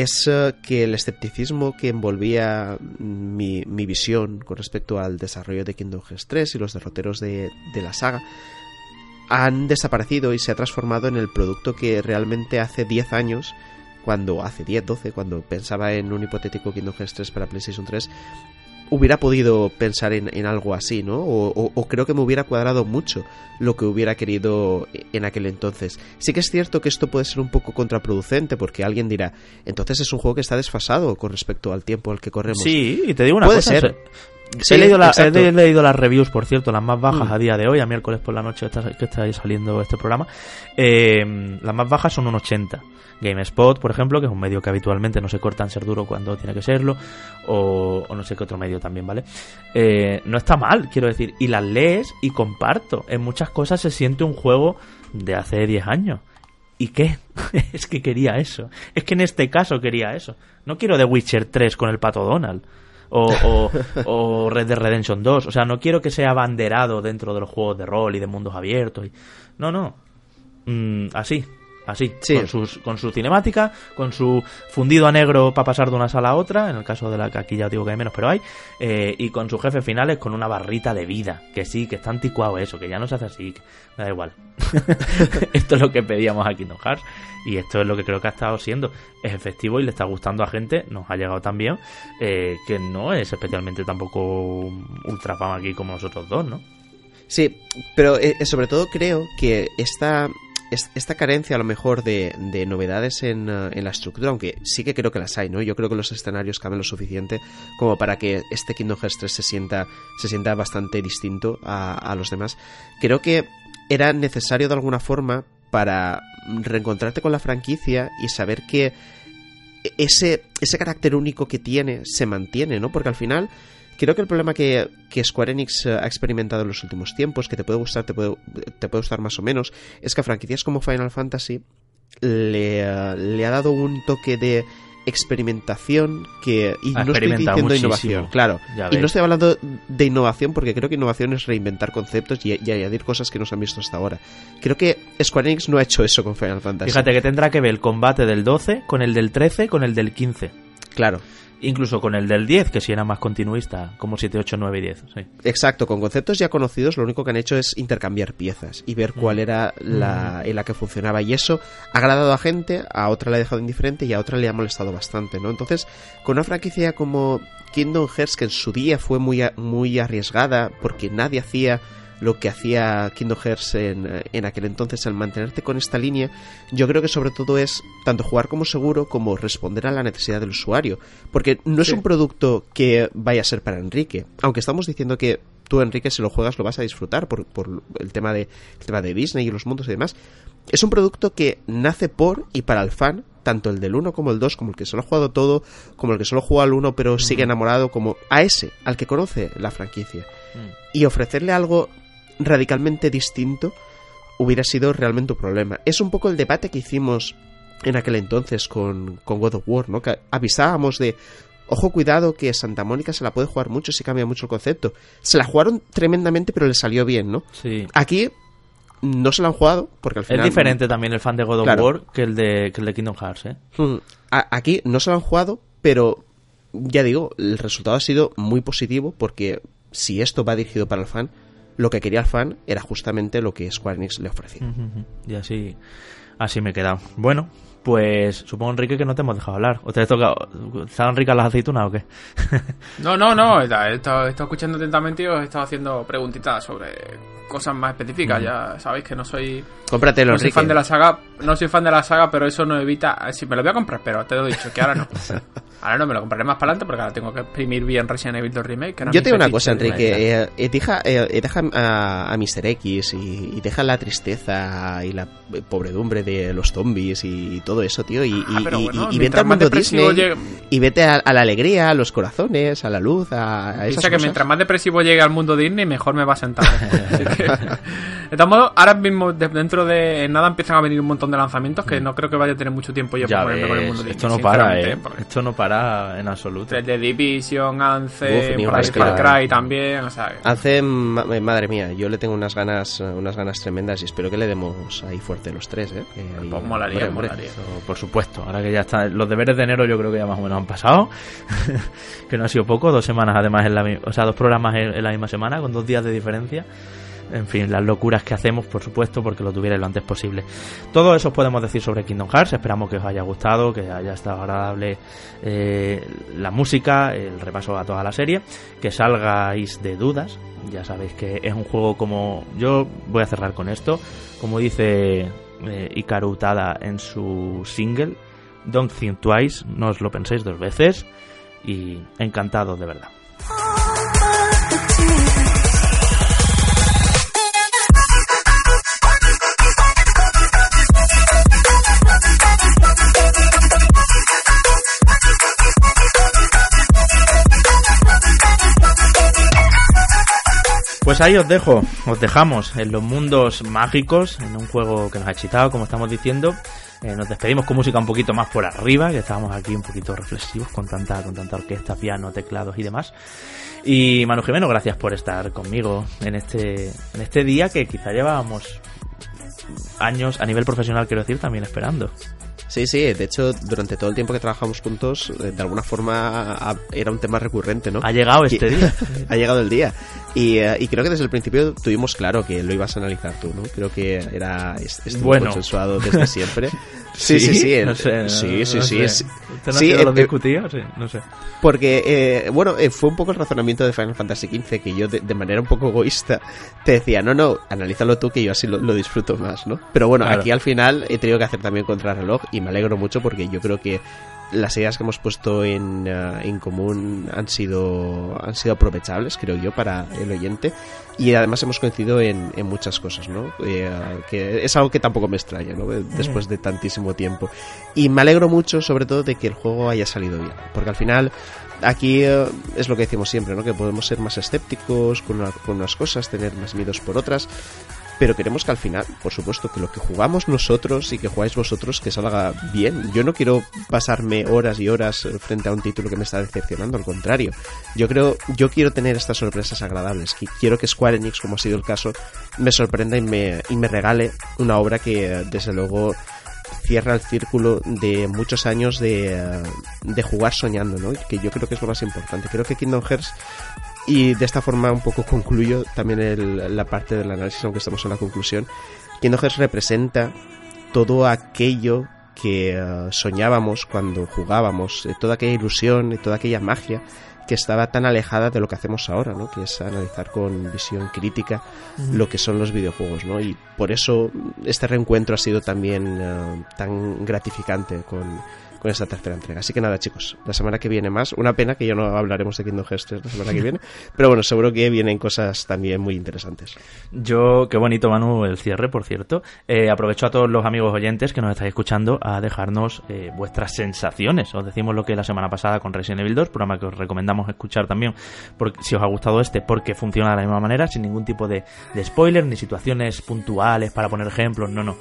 es que el escepticismo que envolvía mi, mi, visión con respecto al desarrollo de Kingdom Hearts 3 y los derroteros de, de, la saga han desaparecido y se ha transformado en el producto que realmente hace 10 años, cuando hace 10, 12, cuando pensaba en un hipotético Kingdom Hearts 3 para PlayStation 3, hubiera podido pensar en, en algo así, ¿no? O, o, o, creo que me hubiera cuadrado mucho lo que hubiera querido en aquel entonces. Sí que es cierto que esto puede ser un poco contraproducente porque alguien dirá, entonces es un juego que está desfasado con respecto al tiempo al que corremos. Sí, y te digo una puede cosa. Ser. Sí, he, leído la, he, leído las reviews, por cierto, las más bajas mm. a día de hoy, a miércoles por la noche que está saliendo este programa. Eh, las más bajas son un 80. GameSpot, por ejemplo, que es un medio que habitualmente no se corta en ser duro cuando tiene que serlo, o, o no sé qué otro medio también, ¿vale? Eh, no está mal, quiero decir, y las lees y comparto. En muchas cosas se siente un juego de hace 10 años. ¿Y qué? es que quería eso. Es que en este caso quería eso. No quiero The Witcher 3 con el pato Donald. O, o, o, Red Dead Redemption 2. O sea, no quiero que sea abanderado dentro de los juegos de rol y de mundos abiertos. Y... No, no. Mm, así, así, sí. con, sus, con su cinemática, con su fundido a negro para pasar de una sala a otra, en el caso de la que aquí ya digo que hay menos, pero hay, eh, y con sus jefes finales con una barrita de vida, que sí, que está anticuado eso, que ya no se hace así, que me da igual. esto es lo que pedíamos a Kingdom Hearts, y esto es lo que creo que ha estado siendo. Es efectivo y le está gustando a gente, nos ha llegado también, eh, que no es especialmente tampoco ultra fama aquí como nosotros dos, ¿no? Sí, pero eh, sobre todo creo que esta esta carencia a lo mejor de, de novedades en, uh, en, la estructura, aunque sí que creo que las hay, ¿no? Yo creo que los escenarios cambian lo suficiente como para que este Kingdom Hearts 3 se sienta, se sienta bastante distinto a, a los demás. Creo que era necesario de alguna forma para reencontrarte con la franquicia y saber que ese, ese carácter único que tiene se mantiene, ¿no? Porque al final creo que el problema que, que, Square Enix ha experimentado en los últimos tiempos, que te puede gustar, te puede, te puede gustar más o menos, es que a franquicias como Final Fantasy le, uh, le ha dado un toque de experimentación que y no estoy diciendo muchísimo. innovación claro y no estoy hablando de innovación porque creo que innovación es reinventar conceptos y, y, añadir cosas que no se han visto hasta ahora. Creo que Square Enix no ha hecho eso con Final Fantasy. Fíjate que tendrá que ver el combate del 12 con el del 13 con el del 15 claro incluso con el del 10, que si era más continuista, como 7, 8, 9 y 10. Sí. Exacto, con conceptos ya conocidos lo único que han hecho es intercambiar piezas y ver cuál era la, en la que funcionaba. Y eso ha agradado a gente, a otra le ha dejado indiferente y a otra le ha molestado bastante, ¿no? Entonces, con una franquicia como Kingdom Hearts, que en su día fue muy, muy arriesgada porque nadie hacía lo que hacía Kingdom Hearts en, en, aquel entonces al mantenerte con esta línea, yo creo que sobre todo es tanto jugar como seguro como responder a la necesidad del usuario. Porque no es un producto que vaya a ser para Enrique. Aunque estamos diciendo que tú, Enrique, si lo juegas lo vas a disfrutar por, por el, tema de, el tema de Disney y los mundos y demás. Es un producto que nace por y para el fan, tanto el del 1 como el 2, como el que solo ha jugado todo, como el que solo juega al 1 pero sigue enamorado, como a ese, al que conoce la franquicia. Y ofrecerle algo radicalmente distinto hubiera sido realmente un problema. Es un poco el debate que hicimos en aquel entonces con, con God of War, ¿no? Que avisábamos de, ojo cuidado que Santa Mónica se la puede jugar mucho si cambia mucho el concepto. Se la jugaron tremendamente pero le salió bien, ¿no? Sí. Aquí no se la han jugado porque al final... Es diferente también el fan de God of claro. War que el de, que el de Kingdom Hearts, ¿eh? Aquí no se la han jugado, pero ya digo, el resultado ha sido muy positivo porque si esto va dirigido para el fan, lo que quería el fan era justamente lo que Square Enix le ofrecía. Y así, así me he quedado. Bueno, Pues supongo, Enrique, que no te hemos dejado hablar. ¿O te has tocado? ¿Estaban ricas las aceitunas o qué? no, no, no. He estado, he estado, escuchando atentamente y os he estado haciendo preguntitas sobre cosas más específicas. Ya sabéis que no soy. Cómpratelo, no soy fan de la saga. No soy fan de la saga, pero eso no evita. Si me lo voy a comprar, pero te lo he dicho que ahora no. ahora no me lo compraré más para adelante porque ahora tengo que exprimir bien Resident Evil 2 Remake. Yo tengo una cosa, Enrique. Eh, eh, deja, eh, deja a, a, Mr. X y, y, deja la tristeza y la pobredumbre de los zombies y todo eso, tío. Y, ah, bueno, y, vete al mundo Disney llegue... y vete a, a, la alegría, a los corazones, a la luz, a, a esas Piensa que mientras más depresivo llegue al mundo Disney, mejor me va a sentar. de todos modos, ahora mismo dentro de nada empiezan a venir un montón de lanzamientos que no creo que vaya a tener mucho tiempo yo ya para ponerme con el mundo ves, Disney. Esto no para, eh. Esto no para en absoluto. Desde Division, Anthem, ahí Far Cry también, o sea... Anthem, madre mía, yo le tengo unas ganas unas ganas tremendas y espero que le demos ahí fuerte los tres, eh. Que ahí, pues molaría, hombre, molaría. Eso, por supuesto, ahora que ya están los deberes de enero yo creo que ya más o menos han pasado, que no ha sido poco, dos semanas además en la o sea, dos programas en la misma semana con dos días de diferencia en fin, las locuras que hacemos, por supuesto, porque lo tuvierais lo antes posible. Todo eso os podemos decir sobre Kingdom Hearts. Esperamos que os haya gustado, que haya estado agradable eh, la música, el repaso a toda la serie, que salgáis de dudas. Ya sabéis que es un juego como. Yo voy a cerrar con esto. Como dice eh, Ikaru Utada en su single, Don't Think Twice, no os lo penséis dos veces. Y encantado de verdad. Pues ahí os dejo, os dejamos en los mundos mágicos, en un juego que nos ha excitado, como estamos diciendo. Eh, nos despedimos con música un poquito más por arriba, que estábamos aquí un poquito reflexivos con tanta, con tanta orquesta, piano, teclados y demás. Y Manu Jimeno, gracias por estar conmigo en este, en este día que quizá llevábamos años a nivel profesional, quiero decir, también esperando. Sí, sí, de hecho, durante todo el tiempo que trabajamos juntos, eh, de alguna forma era un tema recurrente, ¿no? Ha llegado este día. ha llegado el día. Y, uh, y, creo que desde el principio tuvimos claro que lo ibas a analizar tú, ¿no? Creo que era estuvo bueno. consensuado desde siempre. Sí, sí, sí. No sé, sí, sí, no sí. Sé. sí, sí eh, lo discutía? Sí, no sé. Porque, eh, bueno, eh, fue un poco el razonamiento de Final Fantasy XV que yo, de, de, manera un poco egoísta, te decía, no, no, analízalo tú que yo así lo, lo disfruto más, ¿no? Pero bueno, Claro. aquí al final he tenido que hacer también contrarreloj y me alegro mucho porque yo creo que las ideas que hemos puesto en, uh, en común han sido han sido aprovechables creo yo para el oyente y además hemos coincidido en, en muchas cosas no eh, que es algo que tampoco me extraña ¿no? después de tantísimo tiempo. Y me alegro mucho sobre todo de que el juego haya salido bien porque al final aquí uh, es lo que decimos siempre no que podemos ser más escépticos con, con unas cosas tener más miedos por otras pero queremos que al final, por supuesto, que lo que jugamos nosotros y que jugáis vosotros que salga bien. Yo no quiero pasarme horas y horas frente a un título que me está decepcionando, al contrario. Yo creo, yo quiero tener estas sorpresas agradables. Quiero que Square Enix, como ha sido el caso, me sorprenda y me, y me regale una obra que, desde luego, cierra el círculo de muchos años de, de jugar soñando, ¿no? Que yo creo que es lo más importante. Creo que Kingdom Hearts y de esta forma un poco concluyo también el, la parte del análisis, aunque estamos en la conclusión. Kingdom Hearts representa todo aquello que uh, soñábamos cuando jugábamos, eh, toda aquella ilusión y toda aquella magia que estaba tan alejada de lo que hacemos ahora, ¿no? Que es analizar con visión crítica lo que son los videojuegos, ¿no? Y por eso este reencuentro ha sido también uh, tan gratificante con, con esta tercera entrega. Así que nada, chicos, la semana que viene más. Una pena que ya no hablaremos de Kingdom Hearts 3 la semana que viene, pero bueno, seguro que vienen cosas también muy interesantes. Yo, qué bonito, Manu, el cierre, por cierto. Eh, aprovecho a todos los amigos oyentes que nos estáis escuchando a dejarnos eh, vuestras sensaciones. Os decimos lo que la semana pasada con Resident Evil 2, programa que os recomendamos escuchar también porque, si os ha gustado este, porque funciona de la misma manera, sin ningún tipo de, de spoiler ni situaciones puntuales para poner ejemplos, no, no.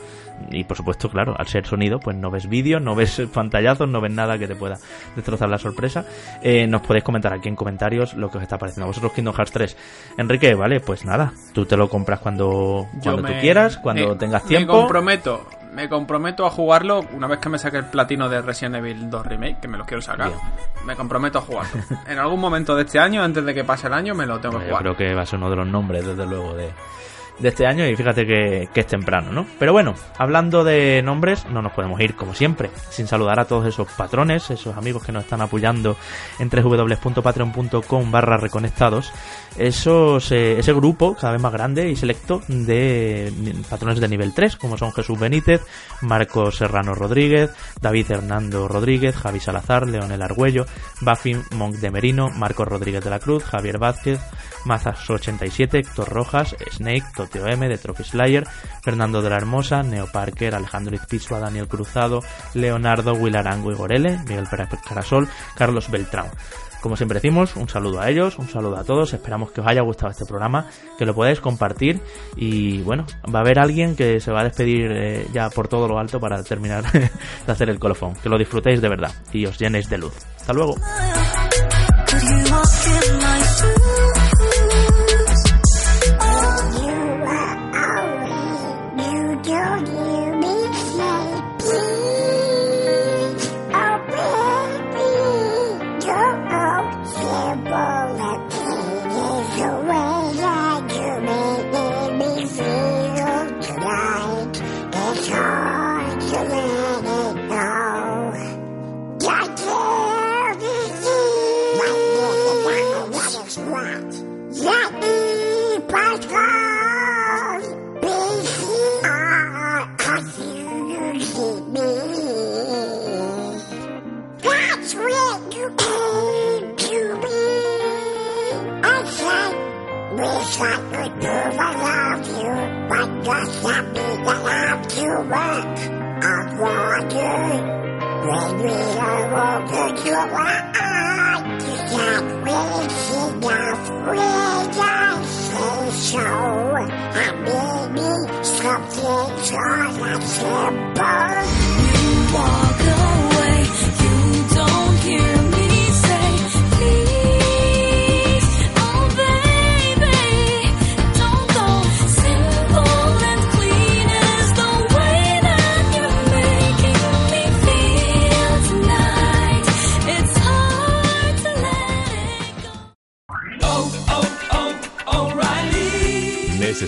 Y por supuesto, claro, al ser sonido, pues no ves vídeo, no ves pantallazos, no ves nada que te pueda destrozar la sorpresa. Eh, nos podéis comentar aquí en comentarios lo que os está pareciendo a vosotros Kingdom Hearts 3. Enrique, vale, pues nada, tú te lo compras cuando, cuando me, tú quieras, cuando me, tengas tiempo. Me comprometo, me comprometo a jugarlo una vez que me saque el platino de Resident Evil 2 Remake, que me lo quiero sacar. Bien. Me comprometo a jugarlo. en algún momento de este año, antes de que pase el año, me lo tengo bueno, que jugar. Yo creo que va a ser uno de los nombres, desde luego, de de este año y fíjate que, es temprano, ¿no? Pero bueno, hablando de nombres, no nos podemos ir como siempre, sin saludar a todos esos patrones, esos amigos que nos están apoyando en www.patreon.com barra reconectados, esos, eh, ese grupo cada vez más grande y selecto de patrones de nivel 3, como son Jesús Benítez, Marcos Serrano Rodríguez, David Hernando Rodríguez, Javi Salazar, Leonel Argüello, Buffy Monk de Merino, Marcos Rodríguez de la Cruz, Javier Vázquez, Mazas87, Héctor Rojas, Snake, Toteo M, de Trophy Slayer, Fernando de la Hermosa, Neo Parker, Alejandro Izpizua, Daniel Cruzado, Leonardo, Wilarango y Gorele, Miguel Pérez Carasol, Carlos Beltrán. Como siempre decimos, un saludo a ellos, un saludo a todos, esperamos que os haya gustado este programa, que lo podáis compartir y bueno, va a haber alguien que se va a despedir eh, ya por todo lo alto para terminar de hacer el colofón, que lo disfrutéis de verdad y os llenéis de luz. Hasta luego.